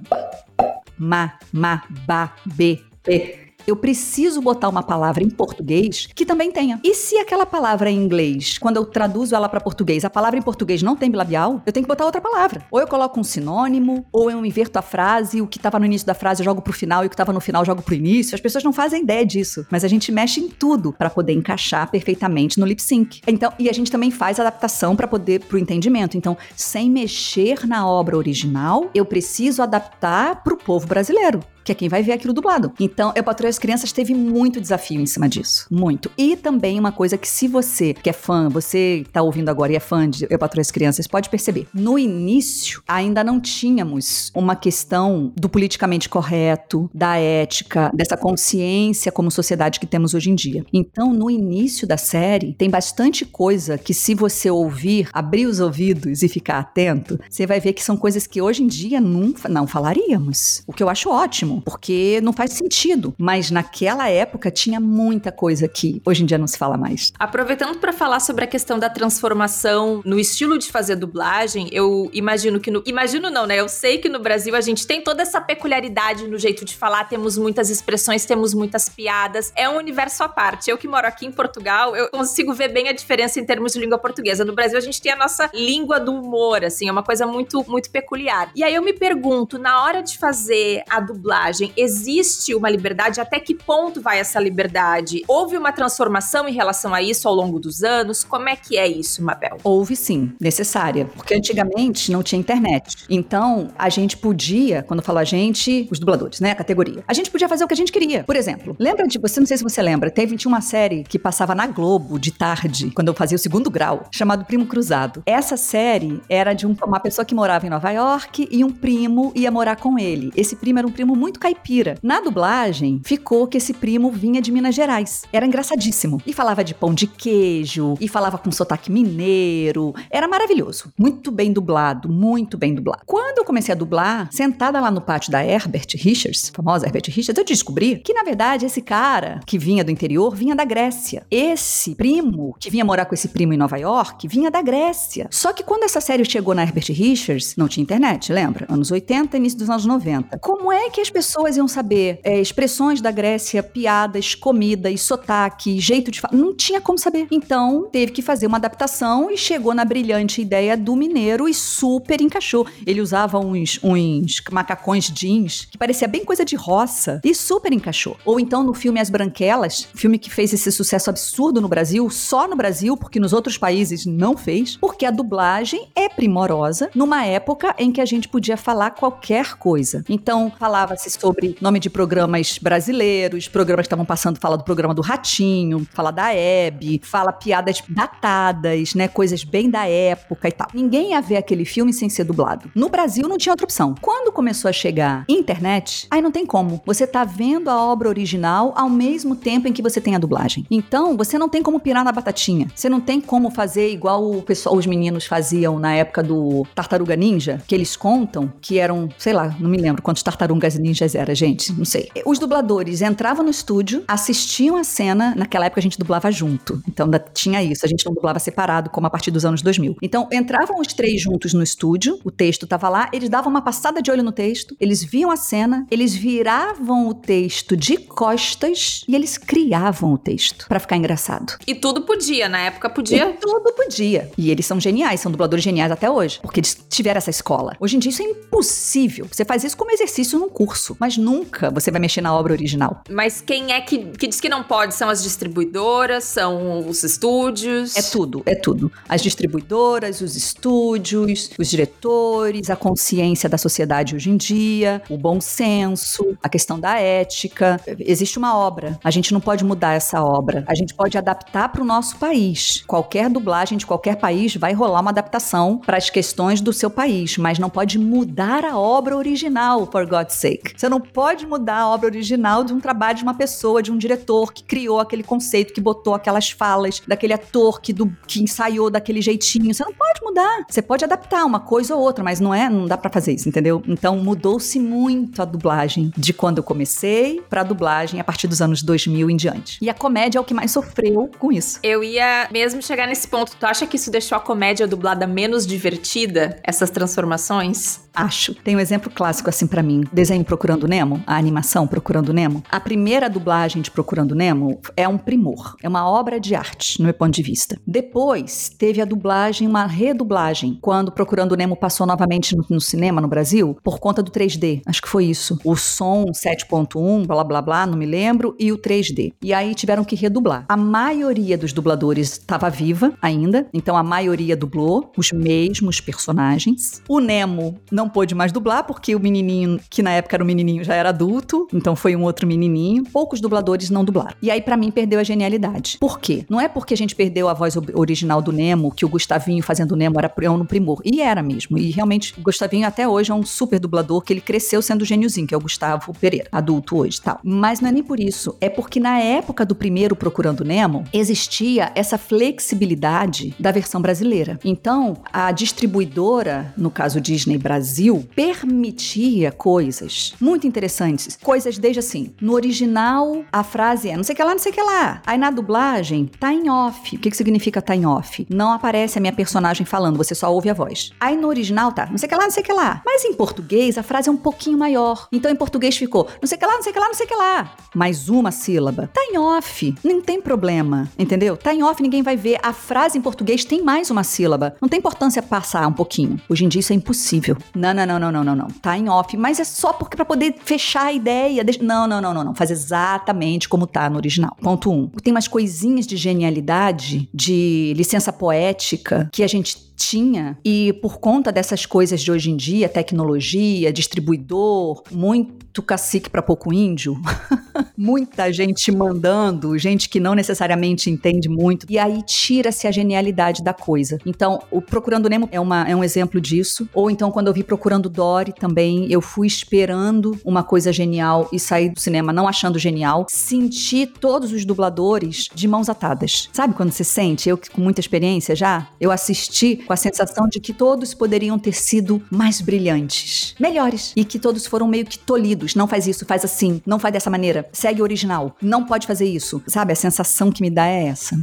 Speaker 3: ma, ma, ba, b, p, Eu preciso botar uma palavra em português que também tenha. E se aquela palavra em inglês, quando eu traduzo ela para português, a palavra em português não tem bilabial, eu tenho que botar outra palavra. Ou eu coloco um sinônimo, ou eu inverto a frase, o que estava no início da frase eu jogo pro final e o que estava no final eu jogo pro início. As pessoas não fazem ideia disso, mas a gente mexe em tudo para poder encaixar perfeitamente no lip sync. Então, e a gente também faz adaptação para poder pro entendimento. Então, sem mexer na obra original, eu preciso adaptar pro povo brasileiro que é quem vai ver aquilo dublado. Então, Eu Patrulho as Crianças teve muito desafio em cima disso. Muito. E também uma coisa que se você que é fã, você tá ouvindo agora e é fã de Eu Patrulho as Crianças, pode perceber. No início, ainda não tínhamos uma questão do politicamente correto, da ética, dessa consciência como sociedade que temos hoje em dia. Então, no início da série, tem bastante coisa que se você ouvir, abrir os ouvidos e ficar atento, você vai ver que são coisas que hoje em dia não, não falaríamos. O que eu acho porque não faz sentido. Mas naquela época tinha muita coisa que hoje em dia não se fala mais.
Speaker 1: Aproveitando para falar sobre a questão da transformação no estilo de fazer dublagem, eu imagino que no. Imagino não, né? Eu sei que no Brasil a gente tem toda essa peculiaridade no jeito de falar, temos muitas expressões, temos muitas piadas. É um universo à parte. Eu que moro aqui em Portugal, eu consigo ver bem a diferença em termos de língua portuguesa. No Brasil a gente tem a nossa língua do humor, assim, é uma coisa muito, muito peculiar. E aí eu me pergunto, na hora de fazer a dublagem, existe uma liberdade? Até que ponto vai essa liberdade? Houve uma transformação em relação a isso ao longo dos anos? Como é que é isso, Mabel?
Speaker 3: Houve sim, necessária. Porque antigamente não tinha internet. Então, a gente podia, quando eu falo a gente, os dubladores, né? A categoria. A gente podia fazer o que a gente queria. Por exemplo, lembra de você, não sei se você lembra, teve tinha uma série que passava na Globo de tarde, quando eu fazia o segundo grau, chamado Primo Cruzado. Essa série era de um, uma pessoa que morava em Nova York e um primo ia morar com ele. Esse primo era um primo muito muito caipira. Na dublagem, ficou que esse primo vinha de Minas Gerais. Era engraçadíssimo. E falava de pão de queijo, e falava com sotaque mineiro. Era maravilhoso. Muito bem dublado, muito bem dublado. Quando eu comecei a dublar, sentada lá no pátio da Herbert Richards, famosa Herbert Richards, eu descobri que, na verdade, esse cara que vinha do interior vinha da Grécia. Esse primo, que vinha morar com esse primo em Nova York, vinha da Grécia. Só que quando essa série chegou na Herbert Richards, não tinha internet, lembra? Anos 80, início dos anos 90. Como é que as pessoas iam saber é, expressões da Grécia, piadas, comidas, sotaque, jeito de falar. Não tinha como saber. Então, teve que fazer uma adaptação e chegou na brilhante ideia do mineiro e super encaixou. Ele usava uns, uns macacões jeans que parecia bem coisa de roça e super encaixou. Ou então no filme As Branquelas, filme que fez esse sucesso absurdo no Brasil, só no Brasil, porque nos outros países não fez, porque a dublagem é primorosa numa época em que a gente podia falar qualquer coisa. Então, falava-se sobre nome de programas brasileiros, programas que estavam passando, fala do programa do Ratinho, fala da Hebe, fala piadas datadas, né, coisas bem da época e tal. Ninguém ia ver aquele filme sem ser dublado. No Brasil não tinha outra opção. Quando começou a chegar internet, aí não tem como. Você tá vendo a obra original ao mesmo tempo em que você tem a dublagem. Então, você não tem como pirar na batatinha. Você não tem como fazer igual o pessoal, os meninos faziam na época do Tartaruga Ninja, que eles contam que eram, sei lá, não me lembro quantos tartarugas ninjas era, gente, não sei. Os dubladores entravam no estúdio, assistiam a cena, naquela época a gente dublava junto, então tinha isso, a gente não dublava separado, como a partir dos anos 2000. Então entravam os três juntos no estúdio, o texto tava lá, eles davam uma passada de olho no texto, eles viam a cena, eles viravam o texto de costas e eles criavam o texto para ficar engraçado.
Speaker 1: E tudo podia, na época podia?
Speaker 3: E tudo podia. E eles são geniais, são dubladores geniais até hoje, porque eles tiveram essa escola. Hoje em dia isso é impossível. Você faz isso como exercício num curso mas nunca você vai mexer na obra original.
Speaker 1: Mas quem é que, que diz que não pode? São as distribuidoras, são os estúdios?
Speaker 3: É tudo, é tudo. As distribuidoras, os estúdios, os diretores, a consciência da sociedade hoje em dia, o bom senso, a questão da ética. Existe uma obra, a gente não pode mudar essa obra. A gente pode adaptar para o nosso país. Qualquer dublagem de qualquer país vai rolar uma adaptação para as questões do seu país, mas não pode mudar a obra original, for God's sake. Você não pode mudar a obra original de um trabalho de uma pessoa, de um diretor que criou aquele conceito, que botou aquelas falas, daquele ator que, do, que ensaiou daquele jeitinho. Você não pode mudar. Você pode adaptar uma coisa ou outra, mas não é, não dá para fazer isso, entendeu? Então mudou-se muito a dublagem de quando eu comecei para dublagem a partir dos anos 2000 em diante. E a comédia é o que mais sofreu com isso.
Speaker 1: Eu ia mesmo chegar nesse ponto. Tu acha que isso deixou a comédia dublada menos divertida, essas transformações?
Speaker 3: Acho. Tem um exemplo clássico assim para mim. Desenho Procura Procurando Nemo, a animação Procurando Nemo, a primeira dublagem de Procurando Nemo é um primor, é uma obra de arte, no meu ponto de vista. Depois teve a dublagem, uma redublagem, quando Procurando Nemo passou novamente no, no cinema no Brasil, por conta do 3D. Acho que foi isso. O som 7.1, blá blá blá, não me lembro, e o 3D. E aí tiveram que redublar. A maioria dos dubladores estava viva ainda, então a maioria dublou os mesmos personagens. O Nemo não pôde mais dublar porque o menininho, que na época era o menininho, já era adulto, então foi um outro menininho. Poucos dubladores não dublaram. E aí para mim perdeu a genialidade. Por quê? Não é porque a gente perdeu a voz original do Nemo que o Gustavinho fazendo o Nemo era no primor. E era mesmo. E realmente o Gustavinho até hoje é um super dublador que ele cresceu sendo gêniozinho, que é o Gustavo Pereira, adulto hoje, tal. Mas não é nem por isso, é porque na época do primeiro Procurando Nemo existia essa flexibilidade da versão brasileira. Então, a distribuidora, no caso Disney Brasil, permitia coisas muito interessantes. Coisas desde assim, no original a frase é não sei que lá, não sei que lá. Aí na dublagem tá em off. O que, que significa tá em off? Não aparece a minha personagem falando, você só ouve a voz. Aí no original tá não sei que lá, não sei que lá. Mas em português a frase é um pouquinho maior. Então em português ficou não sei que lá, não sei que lá, não sei que lá. Mais uma sílaba. Tá em off. Não tem problema. Entendeu? Tá em off, ninguém vai ver. A frase em português tem mais uma sílaba. Não tem importância passar um pouquinho. Hoje em dia isso é impossível. Não, não, não, não, não, não. Tá em off, mas é só porque para poder fechar a ideia. Não, não, não, não, não. Faz exatamente como tá no original. Ponto um. Tem umas coisinhas de genialidade, de licença poética que a gente tinha e por conta dessas coisas de hoje em dia, tecnologia, distribuidor, muito cacique para pouco índio, muita gente mandando, gente que não necessariamente entende muito, e aí tira-se a genialidade da coisa. Então, o Procurando Nemo é, uma, é um exemplo disso. Ou então, quando eu vi Procurando Dory também, eu fui esperando uma coisa genial e saí do cinema não achando genial. Senti todos os dubladores de mãos atadas. Sabe quando você sente? Eu, com muita experiência já, eu assisti com a sensação de que todos poderiam ter sido mais brilhantes, melhores, e que todos foram meio que tolhidos. Não faz isso, faz assim, não faz dessa maneira segue o original. Não pode fazer isso. Sabe? A sensação que me dá é essa.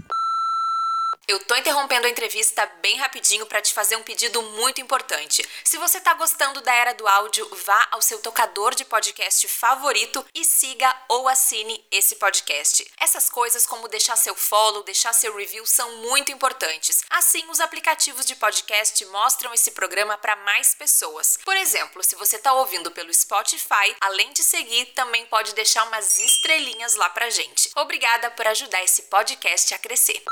Speaker 1: Eu tô interrompendo a entrevista bem rapidinho para te fazer um pedido muito importante. Se você tá gostando da era do áudio, vá ao seu tocador de podcast favorito e siga ou assine esse podcast. Essas coisas como deixar seu follow, deixar seu review são muito importantes. Assim, os aplicativos de podcast mostram esse programa para mais pessoas. Por exemplo, se você tá ouvindo pelo Spotify, além de seguir, também pode deixar umas estrelinhas lá pra gente. Obrigada por ajudar esse podcast a crescer.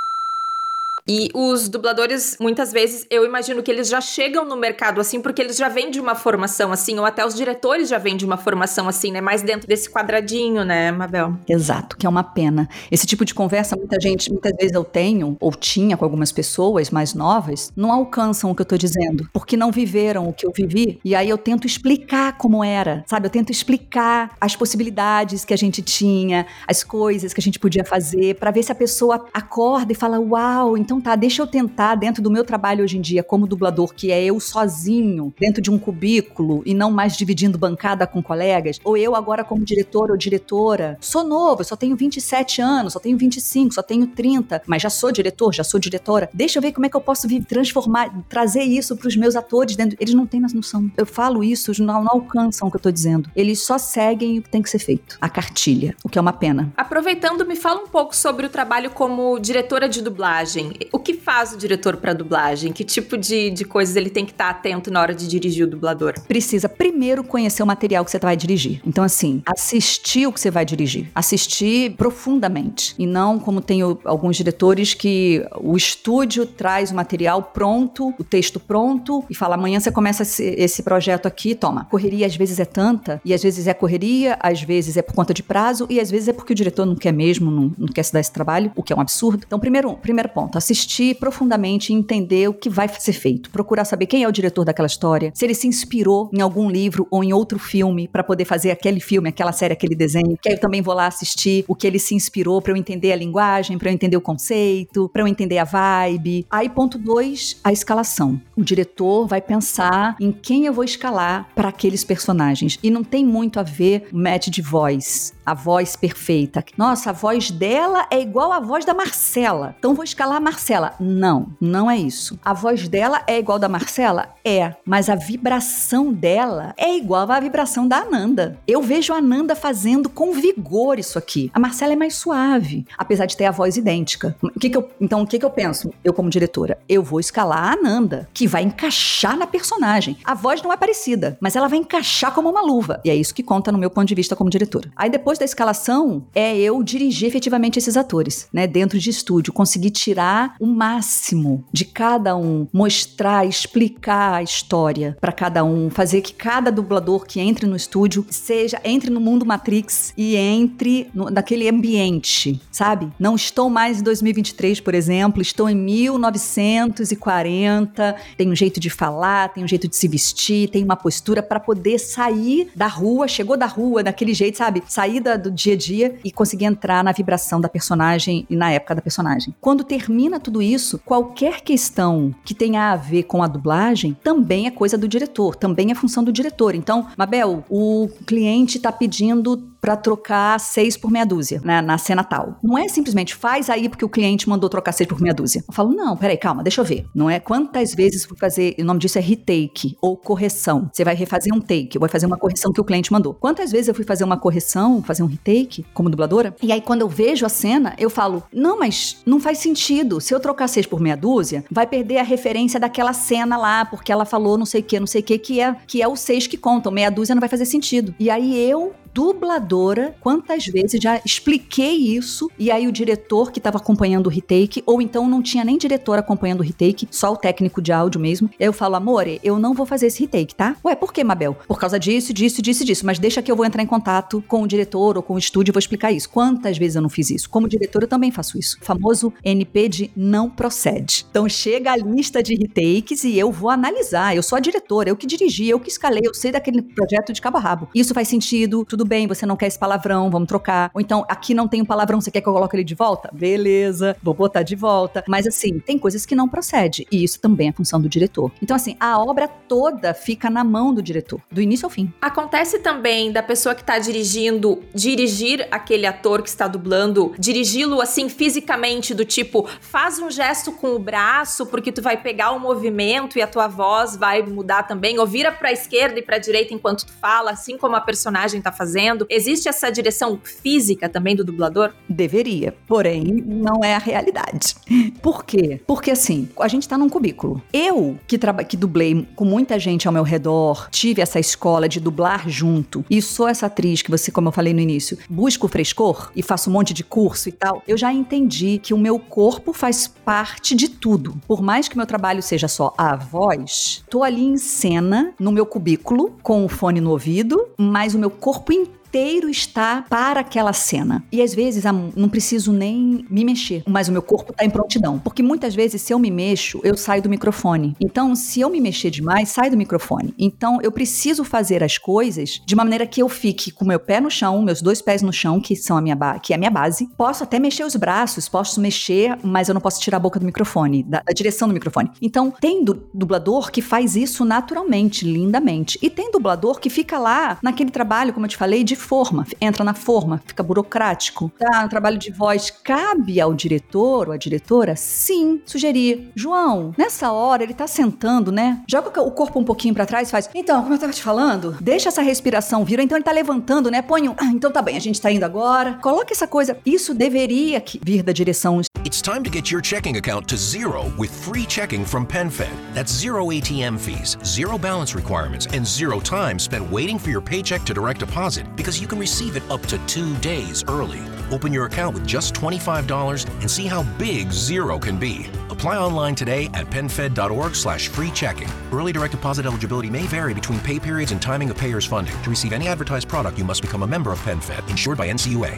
Speaker 1: E os dubladores, muitas vezes, eu imagino que eles já chegam no mercado assim, porque eles já vêm de uma formação assim, ou até os diretores já vêm de uma formação assim, né? Mais dentro desse quadradinho, né, Mabel?
Speaker 3: Exato, que é uma pena. Esse tipo de conversa, muita gente, muitas vezes eu tenho, ou tinha com algumas pessoas mais novas, não alcançam o que eu tô dizendo, porque não viveram o que eu vivi. E aí eu tento explicar como era, sabe? Eu tento explicar as possibilidades que a gente tinha, as coisas que a gente podia fazer, para ver se a pessoa acorda e fala: Uau, então então tá, deixa eu tentar dentro do meu trabalho hoje em dia como dublador, que é eu sozinho dentro de um cubículo e não mais dividindo bancada com colegas, ou eu agora como diretor ou diretora, sou novo, só tenho 27 anos, só tenho 25, só tenho 30, mas já sou diretor, já sou diretora. Deixa eu ver como é que eu posso vir transformar, trazer isso para os meus atores dentro. Eles não têm noção. Eu falo isso, não, não alcançam o que eu tô dizendo. Eles só seguem o que tem que ser feito. A cartilha, o que é uma pena.
Speaker 1: Aproveitando, me fala um pouco sobre o trabalho como diretora de dublagem o que faz o diretor para dublagem? Que tipo de, de coisas ele tem que estar tá atento na hora de dirigir o dublador?
Speaker 3: Precisa primeiro conhecer o material que você vai dirigir. Então, assim, assistir o que você vai dirigir. Assistir profundamente. E não como tem alguns diretores que o estúdio traz o material pronto, o texto pronto, e fala: amanhã você começa esse, esse projeto aqui, toma. Correria às vezes é tanta, e às vezes é correria, às vezes é por conta de prazo, e às vezes é porque o diretor não quer mesmo, não, não quer se dar esse trabalho, o que é um absurdo. Então, primeiro, primeiro ponto, assistir assistir profundamente e entender o que vai ser feito. Procurar saber quem é o diretor daquela história, se ele se inspirou em algum livro ou em outro filme para poder fazer aquele filme, aquela série, aquele desenho. Que aí eu também vou lá assistir o que ele se inspirou para eu entender a linguagem, para eu entender o conceito, para eu entender a vibe. Aí ponto dois, a escalação. O diretor vai pensar em quem eu vou escalar para aqueles personagens e não tem muito a ver match de voz a voz perfeita. Nossa, a voz dela é igual à voz da Marcela. Então vou escalar a Marcela. Não, não é isso. A voz dela é igual da Marcela? É, mas a vibração dela é igual à vibração da Ananda. Eu vejo a Ananda fazendo com vigor isso aqui. A Marcela é mais suave, apesar de ter a voz idêntica. O que que eu, então, o que, que eu penso? Eu, como diretora, eu vou escalar a Ananda, que vai encaixar na personagem. A voz não é parecida, mas ela vai encaixar como uma luva. E é isso que conta no meu ponto de vista como diretora. Aí depois da escalação, é eu dirigir efetivamente esses atores, né? Dentro de estúdio, conseguir tirar o máximo de cada um, mostrar, explicar a história para cada um, fazer que cada dublador que entre no estúdio seja entre no mundo Matrix e entre no, naquele ambiente, sabe? Não estou mais em 2023, por exemplo, estou em 1940, tem um jeito de falar, tem um jeito de se vestir, tem uma postura para poder sair da rua, chegou da rua daquele jeito, sabe? Sair do dia a dia e conseguir entrar na vibração da personagem e na época da personagem. Quando termina tudo isso, qualquer questão que tenha a ver com a dublagem também é coisa do diretor, também é função do diretor. Então, Mabel, o cliente está pedindo para trocar seis por meia dúzia né, na cena tal. Não é simplesmente faz aí porque o cliente mandou trocar seis por meia dúzia. Eu falo, não, peraí, calma, deixa eu ver. Não é quantas vezes vou fazer, o nome disso é retake ou correção. Você vai refazer um take, vai fazer uma correção que o cliente mandou. Quantas vezes eu fui fazer uma correção, fazer um retake como dubladora? E aí quando eu vejo a cena, eu falo, não, mas não faz sentido. Se eu trocar seis por meia dúzia, vai perder a referência daquela cena lá, porque ela falou não sei o que, não sei o que, que é, que é o seis que contam. Meia dúzia não vai fazer sentido. E aí eu dubladora, quantas vezes já expliquei isso e aí o diretor que estava acompanhando o retake, ou então não tinha nem diretor acompanhando o retake, só o técnico de áudio mesmo. Eu falo, amore, eu não vou fazer esse retake, tá? Ué, por que, Mabel? Por causa disso, disso, disso, disso. Mas deixa que eu vou entrar em contato com o diretor ou com o estúdio e vou explicar isso. Quantas vezes eu não fiz isso? Como diretor, eu também faço isso. O famoso NP de não procede. Então chega a lista de retakes e eu vou analisar. Eu sou a diretora, eu que dirigi, eu que escalei, eu sei daquele projeto de cabo a rabo. Isso faz sentido, tudo tudo bem, você não quer esse palavrão, vamos trocar. Ou então, aqui não tem um palavrão, você quer que eu coloque ele de volta? Beleza, vou botar de volta. Mas assim, tem coisas que não procede. E isso também é função do diretor. Então, assim, a obra toda fica na mão do diretor, do início ao fim.
Speaker 1: Acontece também da pessoa que está dirigindo, dirigir aquele ator que está dublando, dirigi-lo assim fisicamente, do tipo, faz um gesto com o braço, porque tu vai pegar o movimento e a tua voz vai mudar também, ou vira pra esquerda e pra direita enquanto tu fala, assim como a personagem tá fazendo fazendo? Existe essa direção física também do dublador?
Speaker 3: Deveria, porém não é a realidade. Por quê? Porque assim, a gente tá num cubículo. Eu, que, que dublei com muita gente ao meu redor, tive essa escola de dublar junto, e sou essa atriz que você, como eu falei no início, busco frescor e faço um monte de curso e tal, eu já entendi que o meu corpo faz parte de tudo. Por mais que meu trabalho seja só a voz, tô ali em cena, no meu cubículo, com o fone no ouvido, mas o meu corpo inteiro inteiro está para aquela cena. E às vezes não preciso nem me mexer, mas o meu corpo está em prontidão. Porque muitas vezes, se eu me mexo, eu saio do microfone. Então, se eu me mexer demais, sai do microfone. Então, eu preciso fazer as coisas de uma maneira que eu fique com meu pé no chão, meus dois pés no chão, que são a minha que é a minha base. Posso até mexer os braços, posso mexer, mas eu não posso tirar a boca do microfone, da, da direção do microfone. Então, tem du dublador que faz isso naturalmente, lindamente. E tem dublador que fica lá naquele trabalho, como eu te falei, de forma, entra na forma, fica burocrático. Tá, no trabalho de voz, cabe ao diretor ou à diretora, sim, sugerir. João, nessa hora ele tá sentando, né? Joga o corpo um pouquinho para trás faz. Então, como eu tava te falando, deixa essa respiração vir. Então ele tá levantando, né? Põe um. Ah, então tá bem, a gente tá indo agora. Coloca essa coisa. Isso deveria vir da direção.
Speaker 4: It's time to get your checking account to zero with free checking from PenFed. That's zero ATM fees, zero balance requirements, and zero time spent waiting for your paycheck to direct deposit because because you can receive it up to two days early. Open your account with just $25 and see how big zero can be. Apply online today at penfed.org slash free checking. Early direct deposit eligibility may vary between pay periods and timing of payer's funding. To receive any advertised product, you must become a member of PenFed, insured by NCUA.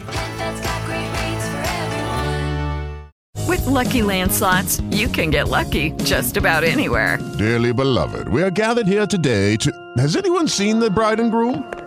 Speaker 5: With Lucky Land slots, you can get lucky just about anywhere.
Speaker 6: Dearly beloved, we are gathered here today to... Has anyone seen the bride and groom?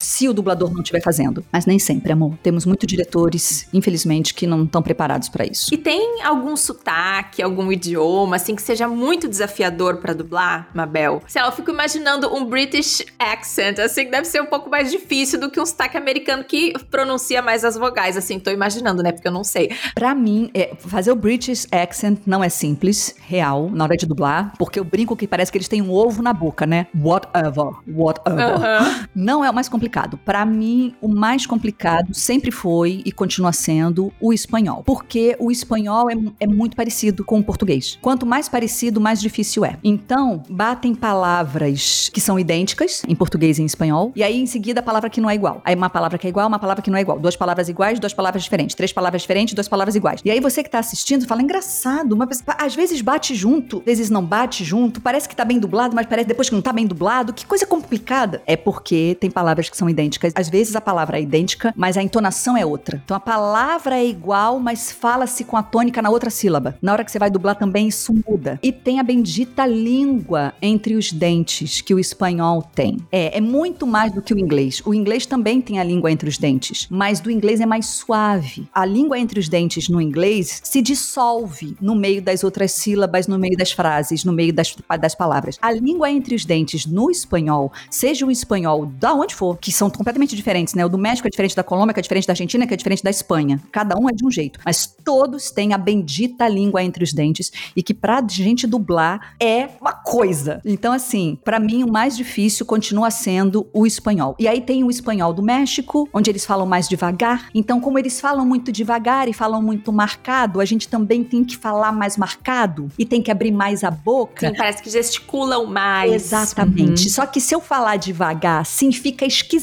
Speaker 3: Se o dublador não estiver fazendo. Mas nem sempre, amor. Temos muitos diretores, infelizmente, que não estão preparados para isso.
Speaker 1: E tem algum sotaque, algum idioma, assim, que seja muito desafiador para dublar, Mabel? Sei lá, eu fico imaginando um British accent, assim, que deve ser um pouco mais difícil do que um sotaque americano que pronuncia mais as vogais, assim, tô imaginando, né? Porque eu não sei.
Speaker 3: Para mim, é, fazer o British accent não é simples, real, na hora de dublar, porque eu brinco que parece que eles têm um ovo na boca, né? Whatever, whatever. Não é o mais complicado complicado. Para mim, o mais complicado sempre foi e continua sendo o espanhol. Porque o espanhol é, é muito parecido com o português. Quanto mais parecido, mais difícil é. Então, batem palavras que são idênticas em português e em espanhol, e aí em seguida a palavra que não é igual. Aí uma palavra que é igual, uma palavra que não é igual. Duas palavras iguais, duas palavras diferentes. Três palavras diferentes, duas palavras iguais. E aí você que tá assistindo fala, engraçado, mas às vezes bate junto, às vezes não bate junto, parece que tá bem dublado, mas parece depois que não tá bem dublado. Que coisa complicada. É porque tem palavras que são idênticas. Às vezes a palavra é idêntica, mas a entonação é outra. Então a palavra é igual, mas fala-se com a tônica na outra sílaba. Na hora que você vai dublar também isso muda. E tem a bendita língua entre os dentes que o espanhol tem. É, é muito mais do que o inglês. O inglês também tem a língua entre os dentes, mas do inglês é mais suave. A língua entre os dentes no inglês se dissolve no meio das outras sílabas, no meio das frases, no meio das, das palavras. A língua entre os dentes no espanhol, seja o espanhol da onde for, que são completamente diferentes, né? O do México é diferente da Colômbia, que é diferente da Argentina, que é diferente da Espanha. Cada um é de um jeito. Mas todos têm a bendita língua entre os dentes e que pra gente dublar é uma coisa. Então, assim, para mim o mais difícil continua sendo o espanhol. E aí tem o espanhol do México, onde eles falam mais devagar. Então, como eles falam muito devagar e falam muito marcado, a gente também tem que falar mais marcado e tem que abrir mais a boca.
Speaker 1: Sim, parece que gesticulam mais.
Speaker 3: Exatamente. Uhum. Só que se eu falar devagar, assim, fica esquisito.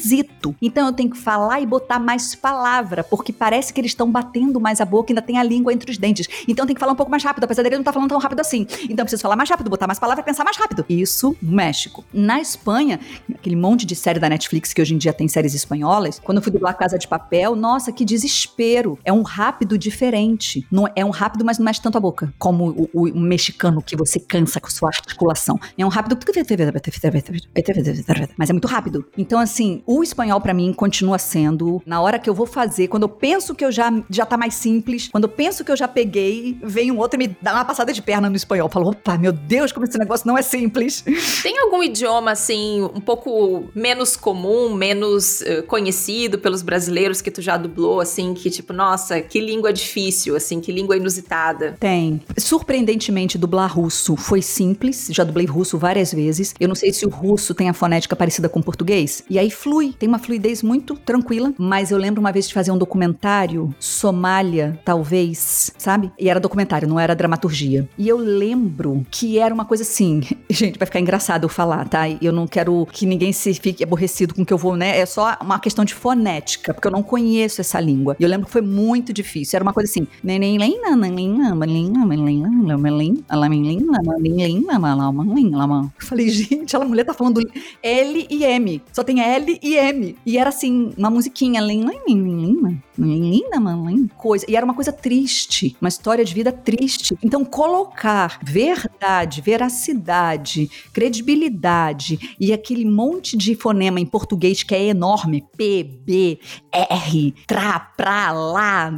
Speaker 3: Então eu tenho que falar e botar mais palavra, porque parece que eles estão batendo mais a boca e ainda tem a língua entre os dentes. Então tem que falar um pouco mais rápido, apesar dele não estar tá falando tão rápido assim. Então preciso falar mais rápido, botar mais palavra e pensar mais rápido. Isso no México. Na Espanha, aquele monte de série da Netflix que hoje em dia tem séries espanholas, quando eu fui dublar Casa de Papel, nossa, que desespero. É um rápido diferente. Não, é um rápido, mas não mexe tanto a boca. Como o, o, o mexicano que você cansa com sua articulação. É um rápido. Mas é muito rápido. Então, assim, o espanhol para mim continua sendo na hora que eu vou fazer, quando eu penso que eu já já tá mais simples, quando eu penso que eu já peguei, vem um outro e me dá uma passada de perna no espanhol. Falo, opa, meu Deus, como esse negócio não é simples.
Speaker 1: Tem algum idioma assim um pouco menos comum, menos uh, conhecido pelos brasileiros que tu já dublou assim, que tipo, nossa, que língua difícil, assim, que língua inusitada?
Speaker 3: Tem. Surpreendentemente dublar russo foi simples, já dublei russo várias vezes. Eu não sei se o russo tem a fonética parecida com o português. E aí flui, tem uma fluidez muito tranquila, mas eu lembro uma vez de fazer um documentário, Somália, talvez, sabe? E era documentário, não era dramaturgia. E eu lembro que era uma coisa assim, gente, vai ficar engraçado eu falar, tá? Eu não quero que ninguém se fique aborrecido com o que eu vou, né? É só uma questão de fonética, porque eu não conheço essa língua. E eu lembro que foi muito difícil. Era uma coisa assim, Falei, gente, a mulher tá falando L e M. Só tem L e M. E era assim, uma musiquinha. Linda, mano, coisa. E era uma coisa triste, uma história de vida triste. Então, colocar verdade, veracidade, credibilidade e aquele monte de fonema em português que é enorme, P, B, R, tra, pra, lá,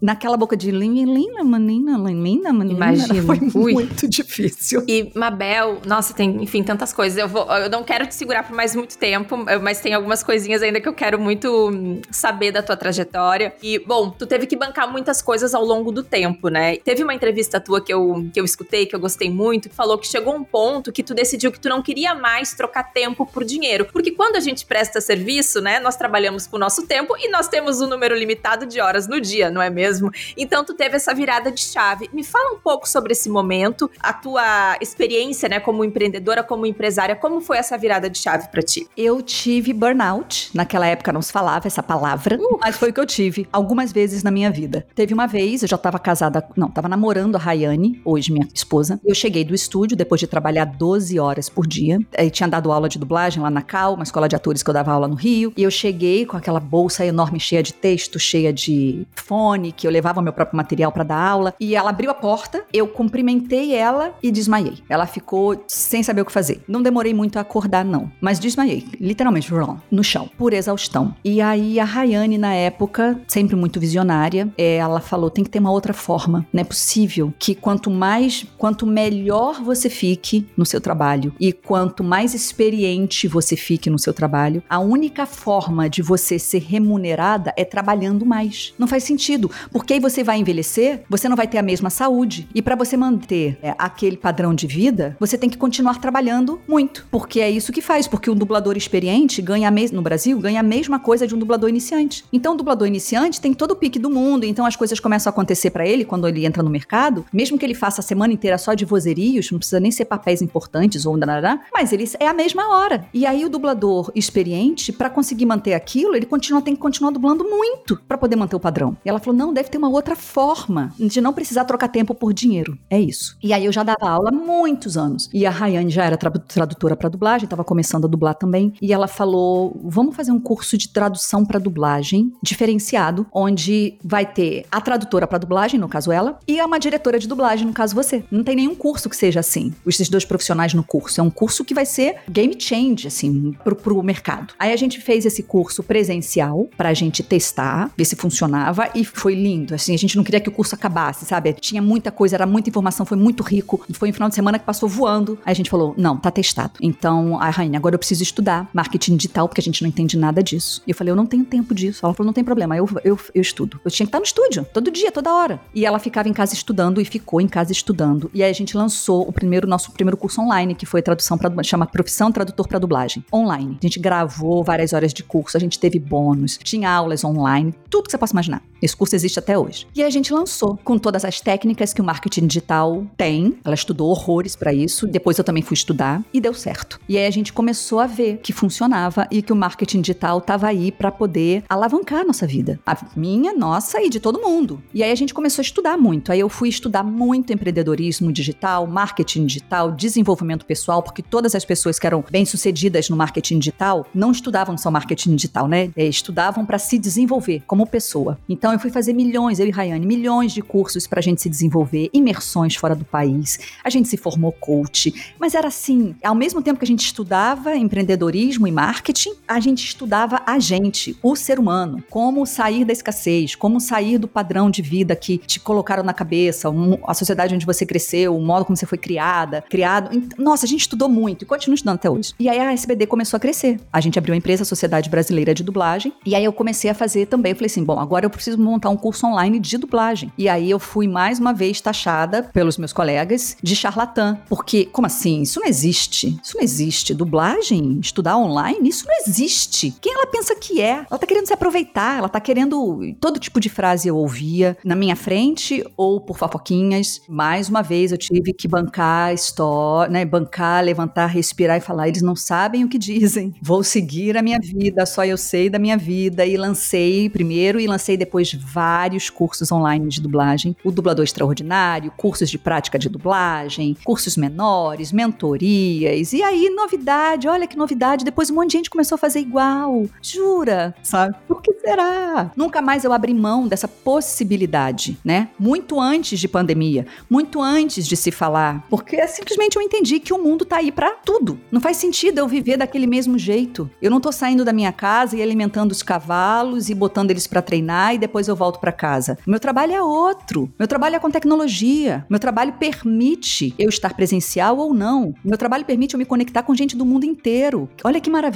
Speaker 3: naquela boca de linda, menina, linda, menina.
Speaker 1: Imagina.
Speaker 3: Foi Ui. muito difícil.
Speaker 1: E Mabel, nossa, tem, enfim, tantas coisas. Eu, vou, eu não quero te segurar por mais muito tempo, mas tem algumas coisinhas ainda que eu quero muito saber da tua trajetória. E, bom, tu teve que bancar muitas coisas ao longo do tempo, né? Teve uma entrevista tua que eu, que eu escutei, que eu gostei muito, que falou que chegou um ponto que tu decidiu que tu não queria mais trocar tempo por dinheiro. Porque quando a gente presta serviço, né, nós trabalhamos com o nosso tempo e nós temos um número limitado de horas no dia, não é mesmo? Então tu teve essa virada de chave. Me fala um pouco sobre esse momento, a tua experiência, né, como empreendedora, como empresária, como foi essa virada de chave para ti?
Speaker 3: Eu tive tive burnout. Naquela época não se falava essa palavra, uh. mas foi o que eu tive algumas vezes na minha vida. Teve uma vez, eu já tava casada, não, tava namorando a Rayane, hoje minha esposa. Eu cheguei do estúdio depois de trabalhar 12 horas por dia. Aí tinha dado aula de dublagem lá na Cal, uma escola de atores que eu dava aula no Rio. E eu cheguei com aquela bolsa enorme cheia de texto, cheia de fone, que eu levava meu próprio material para dar aula. E ela abriu a porta, eu cumprimentei ela e desmaiei. Ela ficou sem saber o que fazer. Não demorei muito a acordar, não. Mas desmaiei, literalmente, no chão, por exaustão. E aí a Rayane, na época, sempre muito visionária, é, ela falou: tem que ter uma outra forma. Não é possível que quanto mais, quanto melhor você fique no seu trabalho e quanto mais experiente você fique no seu trabalho, a única forma de você ser remunerada é trabalhando mais. Não faz sentido, porque aí você vai envelhecer, você não vai ter a mesma saúde. E para você manter é, aquele padrão de vida, você tem que continuar trabalhando muito, porque é isso que faz, porque um dublador experiente ganha no Brasil ganha a mesma coisa de um dublador iniciante. Então, o dublador iniciante tem todo o pique do mundo, então as coisas começam a acontecer para ele quando ele entra no mercado, mesmo que ele faça a semana inteira só de vozerios, não precisa nem ser papéis importantes ou nada, mas ele é a mesma hora. E aí o dublador experiente, para conseguir manter aquilo, ele continua tem que continuar dublando muito para poder manter o padrão. E ela falou: "Não, deve ter uma outra forma de não precisar trocar tempo por dinheiro". É isso. E aí eu já dava aula há muitos anos. E a Rayane já era tradutora para dublagem, estava começando a dublar também, e ela falou: "Vamos fazer um curso de tradução para dublagem diferenciado, onde vai ter a tradutora para dublagem, no caso ela, e uma diretora de dublagem, no caso você. Não tem nenhum curso que seja assim. Esses dois profissionais no curso. É um curso que vai ser game change, assim, pro, pro mercado. Aí a gente fez esse curso presencial pra gente testar, ver se funcionava, e foi lindo. Assim, a gente não queria que o curso acabasse, sabe? Tinha muita coisa, era muita informação, foi muito rico. Foi um final de semana que passou voando. Aí a gente falou: não, tá testado. Então, a Rainha, agora eu preciso estudar marketing digital, porque a gente não entende nada disso. E eu falei: eu não tenho tempo disso. Ela falou: não tem problema, eu, eu, eu estudo. Eu tinha que estar no estúdio, todo dia, toda hora. E ela ficava em casa estudando e ficou em casa estudando. E aí a gente lançou o primeiro, nosso primeiro curso online, que foi tradução para chama Profissão Tradutor para Dublagem. Online. A gente gravou várias horas de curso, a gente teve bônus, tinha aulas online, tudo que você possa imaginar. Esse curso existe até hoje. E a gente lançou com todas as técnicas que o marketing digital tem. Ela estudou horrores para isso. Depois eu também fui estudar e deu certo. E aí a gente começou a ver que funcionava e que o marketing digital estava aí para poder alavancar a nossa vida. A minha, nossa e de todo mundo. E aí a gente começou a estudar muito. Aí eu fui estudar muito empreendedorismo digital, marketing digital, desenvolvimento pessoal, porque todas as pessoas que eram bem-sucedidas no marketing digital não estudavam só marketing digital, né? É, estudavam para se desenvolver como pessoa. Então eu fui fazer milhões, eu e Rayane, milhões de cursos para a gente se desenvolver, imersões fora do país. A gente se formou coach, mas era assim, ao mesmo tempo que a gente estudava empreendedorismo e marketing, a gente estudava a gente, o ser humano, como sair da escassez, como sair do padrão de vida que te colocaram na cabeça, a sociedade onde você cresceu, o modo como você foi criada, criado. Nossa, a gente estudou muito e continua estudando até hoje. E aí a SBD começou a crescer. A gente abriu a empresa Sociedade Brasileira de Dublagem, e aí eu comecei a fazer também. Eu falei assim: bom, agora eu preciso montar um curso online de dublagem. E aí eu fui mais uma vez taxada pelos meus colegas de charlatã. Porque, como assim? Isso não existe. Isso não existe. Dublagem, estudar online, isso não existe. Quem ela pensa que é? Ela tá querendo se aproveitar, ela tá querendo. Todo tipo de frase eu ouvia na minha frente ou por fofoquinhas. Mais uma vez eu tive que bancar história, né? Bancar, levantar, respirar e falar. Eles não sabem o que dizem. Vou seguir a minha vida, só eu sei da minha vida. E lancei primeiro e lancei depois vários cursos online de dublagem. O Dublador Extraordinário, cursos de prática de dublagem, cursos menores, mentorias. E aí, novidade, olha que novidade. Depois um monte de gente começou a fazer igual. Jura? Sabe? Por que será? Nunca mais eu abri mão dessa possibilidade, né? Muito antes de pandemia, muito antes de se falar, porque simplesmente eu entendi que o mundo tá aí para tudo. Não faz sentido eu viver daquele mesmo jeito. Eu não tô saindo da minha casa e alimentando os cavalos e botando eles para treinar e depois eu volto para casa. Meu trabalho é outro. Meu trabalho é com tecnologia. Meu trabalho permite eu estar presencial ou não. Meu trabalho permite eu me conectar com gente do mundo inteiro. Olha que maravilha.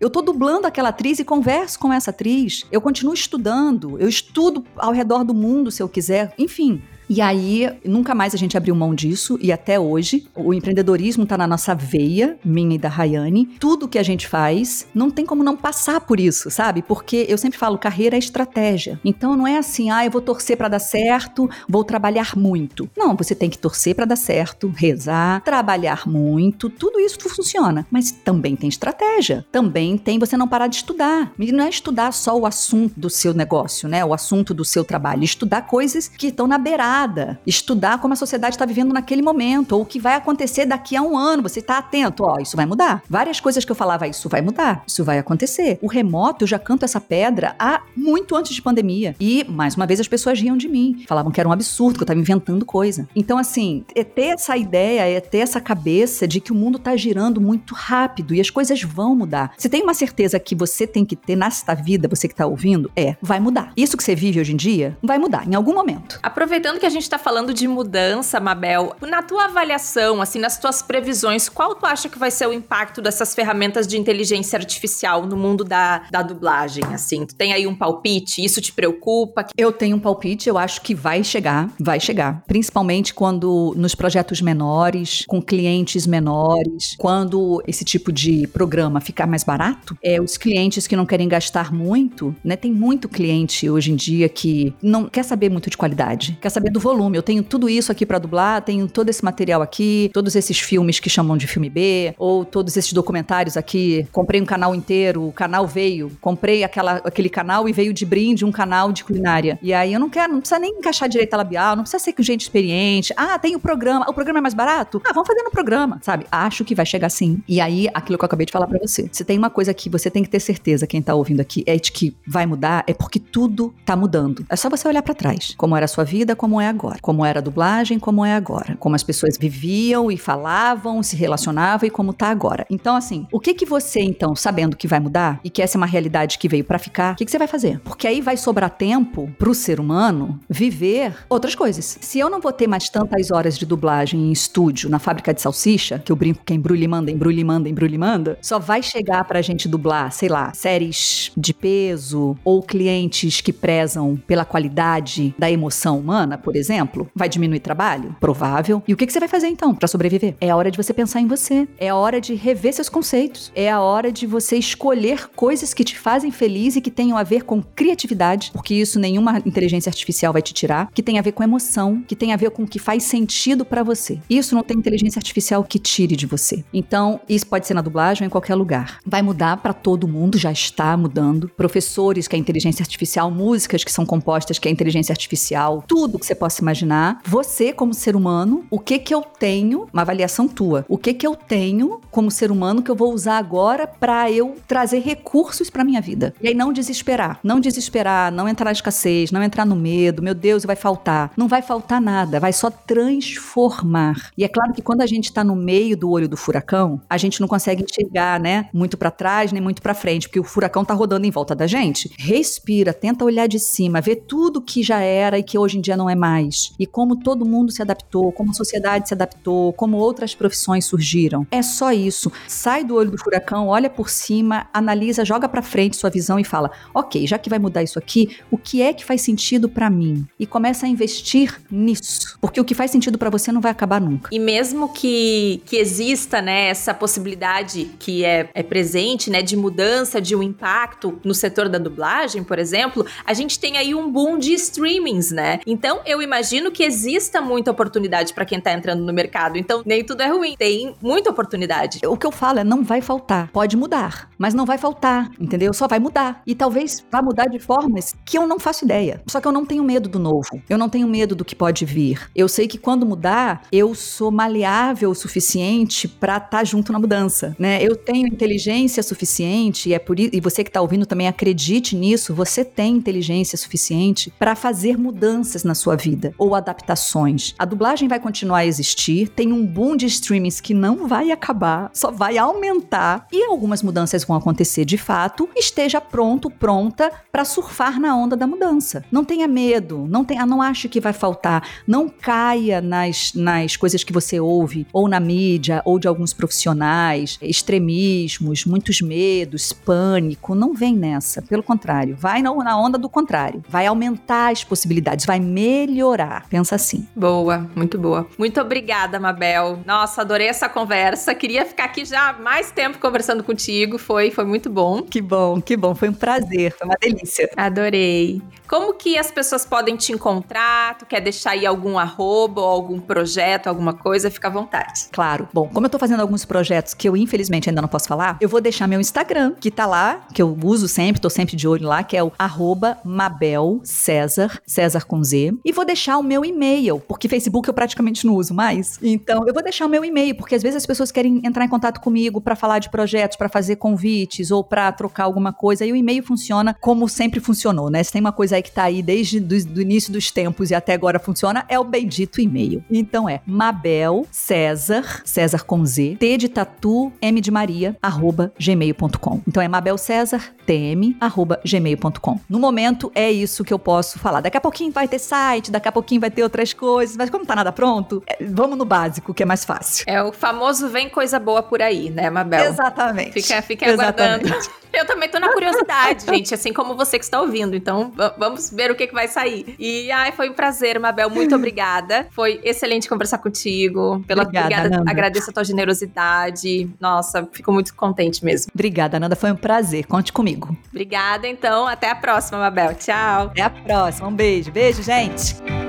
Speaker 3: Eu tô dublando aquela atriz e converso com essa atriz. Eu continuo estudando. Eu estudo ao redor do mundo se eu quiser. Enfim, E aí, nunca mais a gente abriu mão disso e até hoje o empreendedorismo tá na nossa veia, minha e da Rayane. Tudo que a gente faz, não tem como não passar por isso, sabe? Porque eu sempre falo, carreira é estratégia. Então não é assim, ah, eu vou torcer para dar certo, vou trabalhar muito. Não, você tem que torcer para dar certo, rezar, trabalhar muito, tudo isso funciona. Mas também tem estratégia. Também tem você não parar de estudar. E não é estudar só o assunto do seu negócio, né? O assunto do seu trabalho. Estudar coisas que estão na beirada. Estudar como a sociedade está vivendo naquele momento, ou o que vai acontecer daqui a um ano. Você está atento, ó, isso vai mudar. Várias coisas que eu falava, isso vai mudar, isso vai acontecer. O remoto, eu já canto essa pedra há muito antes de pandemia. E, mais uma vez, as pessoas riam de mim. Falavam que era um absurdo, que eu estava inventando coisa. Então, assim, é ter essa ideia, é ter essa cabeça de que o mundo está girando muito rápido e as coisas vão mudar. Se tem uma certeza que você tem que ter nesta vida, você que está ouvindo, é, vai mudar. Isso que você vive hoje em dia vai mudar em algum momento.
Speaker 1: Aproveitando que a gente está falando de mudança, Mabel, na tua avaliação, assim, nas tuas previsões, qual tu acha que vai ser o impacto dessas ferramentas de inteligência artificial no mundo da, da dublagem, assim? Tu tem aí um palpite? Isso te preocupa?
Speaker 3: Eu tenho um palpite, eu acho que vai chegar, vai chegar. Principalmente quando nos projetos menores, com clientes menores, quando esse tipo de programa ficar mais barato, é, os clientes que não querem gastar muito, né? Tem muito cliente hoje em dia que não quer saber muito de qualidade, quer saber do volume. Eu tenho tudo isso aqui para dublar, tenho todo esse material aqui, todos esses filmes que chamam de filme B, ou todos esses documentários aqui. Comprei um canal inteiro, o canal veio, comprei aquela, aquele canal e veio de brinde um canal de culinária. E aí eu não quero, não precisa nem encaixar direito a labial, não precisa ser com gente experiente. Ah, tem o programa, o programa é mais barato? Ah, vamos fazer no programa, sabe? Acho que vai chegar sim. E aí, aquilo que eu acabei de falar para você. Se tem uma coisa que você tem que ter certeza, quem tá ouvindo aqui, é de que vai mudar, é porque tudo tá mudando. É só você olhar para trás. Como era a sua vida, como é agora. Como era a dublagem, como é agora. Como as pessoas viviam e falavam, se relacionavam e como tá agora. Então, assim, o que que você, então, sabendo que vai mudar e que essa é uma realidade que veio para ficar, o que, que você vai fazer? Porque aí vai sobrar tempo pro ser humano viver outras coisas. Se eu não vou ter mais tantas horas de dublagem em estúdio na fábrica de salsicha, que eu brinco que embrulhe manda, embrulhe manda, embrulhe manda, só vai chegar pra gente dublar, sei lá, séries de peso ou clientes que prezam pela qualidade da emoção humana, por exemplo, vai diminuir trabalho? Provável. E o que, que você vai fazer então para sobreviver? É a hora de você pensar em você. É a hora de rever seus conceitos. É a hora de você escolher coisas que te fazem feliz e que tenham a ver com criatividade, porque isso nenhuma inteligência artificial vai te tirar, que tem a ver com emoção, que tem a ver com o que faz sentido para você. Isso não tem inteligência artificial que tire de você. Então, isso pode ser na dublagem ou em qualquer lugar. Vai mudar para todo mundo, já está mudando. Professores que é inteligência artificial, músicas que são compostas que é inteligência artificial, tudo que você possa imaginar. Você como ser humano, o que que eu tenho, uma avaliação tua. O que que eu tenho como ser humano que eu vou usar agora para eu trazer recursos para minha vida. E aí não desesperar, não desesperar, não entrar na escassez, não entrar no medo, meu Deus, vai faltar. Não vai faltar nada, vai só transformar. E é claro que quando a gente tá no meio do olho do furacão, a gente não consegue enxergar, né, muito para trás nem muito para frente, porque o furacão tá rodando em volta da gente. Respira, tenta olhar de cima, ver tudo que já era e que hoje em dia não é mais. E como todo mundo se adaptou, como a sociedade se adaptou, como outras profissões surgiram. É só isso. Sai do olho do furacão, olha por cima, analisa, joga para frente sua visão e fala: "OK, já que vai mudar isso aqui, o que é que faz sentido para mim?" E começa a investir nisso, porque o que faz sentido para você não vai acabar nunca.
Speaker 1: E mesmo que, que exista, né, essa possibilidade que é, é presente, né, de mudança, de um impacto no setor da dublagem, por exemplo, a gente tem aí um boom de streamings, né? Então, eu imagino que exista muita oportunidade para quem tá entrando no mercado. Então, nem tudo é ruim, tem muita oportunidade.
Speaker 3: O que eu falo é não vai faltar. Pode mudar, mas não vai faltar, entendeu? Só vai mudar. E talvez vá mudar de formas que eu não faço ideia. Só que eu não tenho medo do novo. Eu não tenho medo do que pode vir. Eu sei que quando mudar, eu sou maleável o suficiente para estar tá junto na mudança, né? Eu tenho inteligência suficiente e é por isso, e você que tá ouvindo também acredite nisso, você tem inteligência suficiente para fazer mudanças na sua vida ou adaptações. A dublagem vai continuar a existir, tem um boom de streamings que não vai acabar, só vai aumentar e algumas mudanças vão acontecer de fato. Esteja pronto, pronta para surfar na onda da mudança. Não tenha medo, não tenha, não ache que vai faltar, não caia nas, nas coisas que você ouve ou na mídia ou de alguns profissionais, extremismos, muitos medos, pânico, não vem nessa. Pelo contrário, vai na onda do contrário, vai aumentar as possibilidades, vai melhorar melhorar. Pensa assim.
Speaker 1: Boa, muito boa. Muito obrigada, Mabel. Nossa, adorei essa conversa. Queria ficar aqui já mais tempo conversando contigo. Foi, foi muito bom.
Speaker 3: Que bom, que bom. Foi um prazer, foi uma delícia.
Speaker 1: Adorei. Como que as pessoas podem te encontrar? Tu quer deixar aí algum arroba ou algum projeto, alguma coisa? Fica à vontade.
Speaker 3: Claro. Bom, como eu tô fazendo alguns projetos que eu infelizmente ainda não posso falar, eu vou deixar meu Instagram, que tá lá, que eu uso sempre, tô sempre de olho lá, que é o arroba Mabel César, César com Z. E vou deixar o meu e-mail, porque Facebook eu praticamente não uso mais. Então, eu vou deixar o meu e-mail, porque às vezes as pessoas querem entrar em contato comigo para falar de projetos, para fazer convites ou para trocar alguma coisa. E o e-mail funciona como sempre funcionou, né? Se tem uma coisa aí que tá aí desde do, do início dos tempos e até agora funciona, é o bendito e-mail. Então é Mabel César, César com Z, T de Tatu, M de Maria, arroba gmail.com. Então é Mabel César, TM, arroba gmail.com. No momento é isso que eu posso falar. Daqui a pouquinho vai ter site, daqui a pouquinho vai ter outras coisas, mas como tá nada pronto, é, vamos no básico, que é mais fácil.
Speaker 1: É o famoso vem coisa boa por aí, né, Mabel?
Speaker 3: Exatamente.
Speaker 1: Fica, fica aguardando. Eu também tô na curiosidade, gente, assim como você que está ouvindo. Então, vamos ver o que, que vai sair. E ai, foi um prazer, Mabel. Muito obrigada. Foi excelente conversar contigo. Pela
Speaker 3: obrigada, obrigada
Speaker 1: agradeço a tua generosidade. Nossa, fico muito contente mesmo.
Speaker 3: Obrigada, Nanda. Foi um prazer. Conte comigo.
Speaker 1: Obrigada, então. Até a próxima, Mabel. Tchau.
Speaker 3: Até a próxima. Um beijo. Beijo, gente.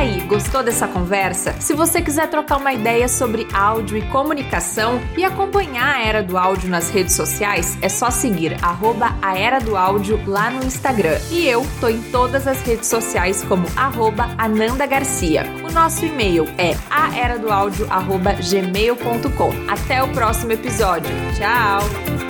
Speaker 1: Aí, gostou dessa conversa? Se você quiser trocar uma ideia sobre áudio e comunicação e acompanhar a Era do Áudio nas redes sociais, é só seguir arroba a Era do Áudio lá no Instagram. E eu tô em todas as redes sociais como arroba Ananda Garcia. O nosso e-mail é aeradoaudio.gmail.com. Até o próximo episódio. Tchau!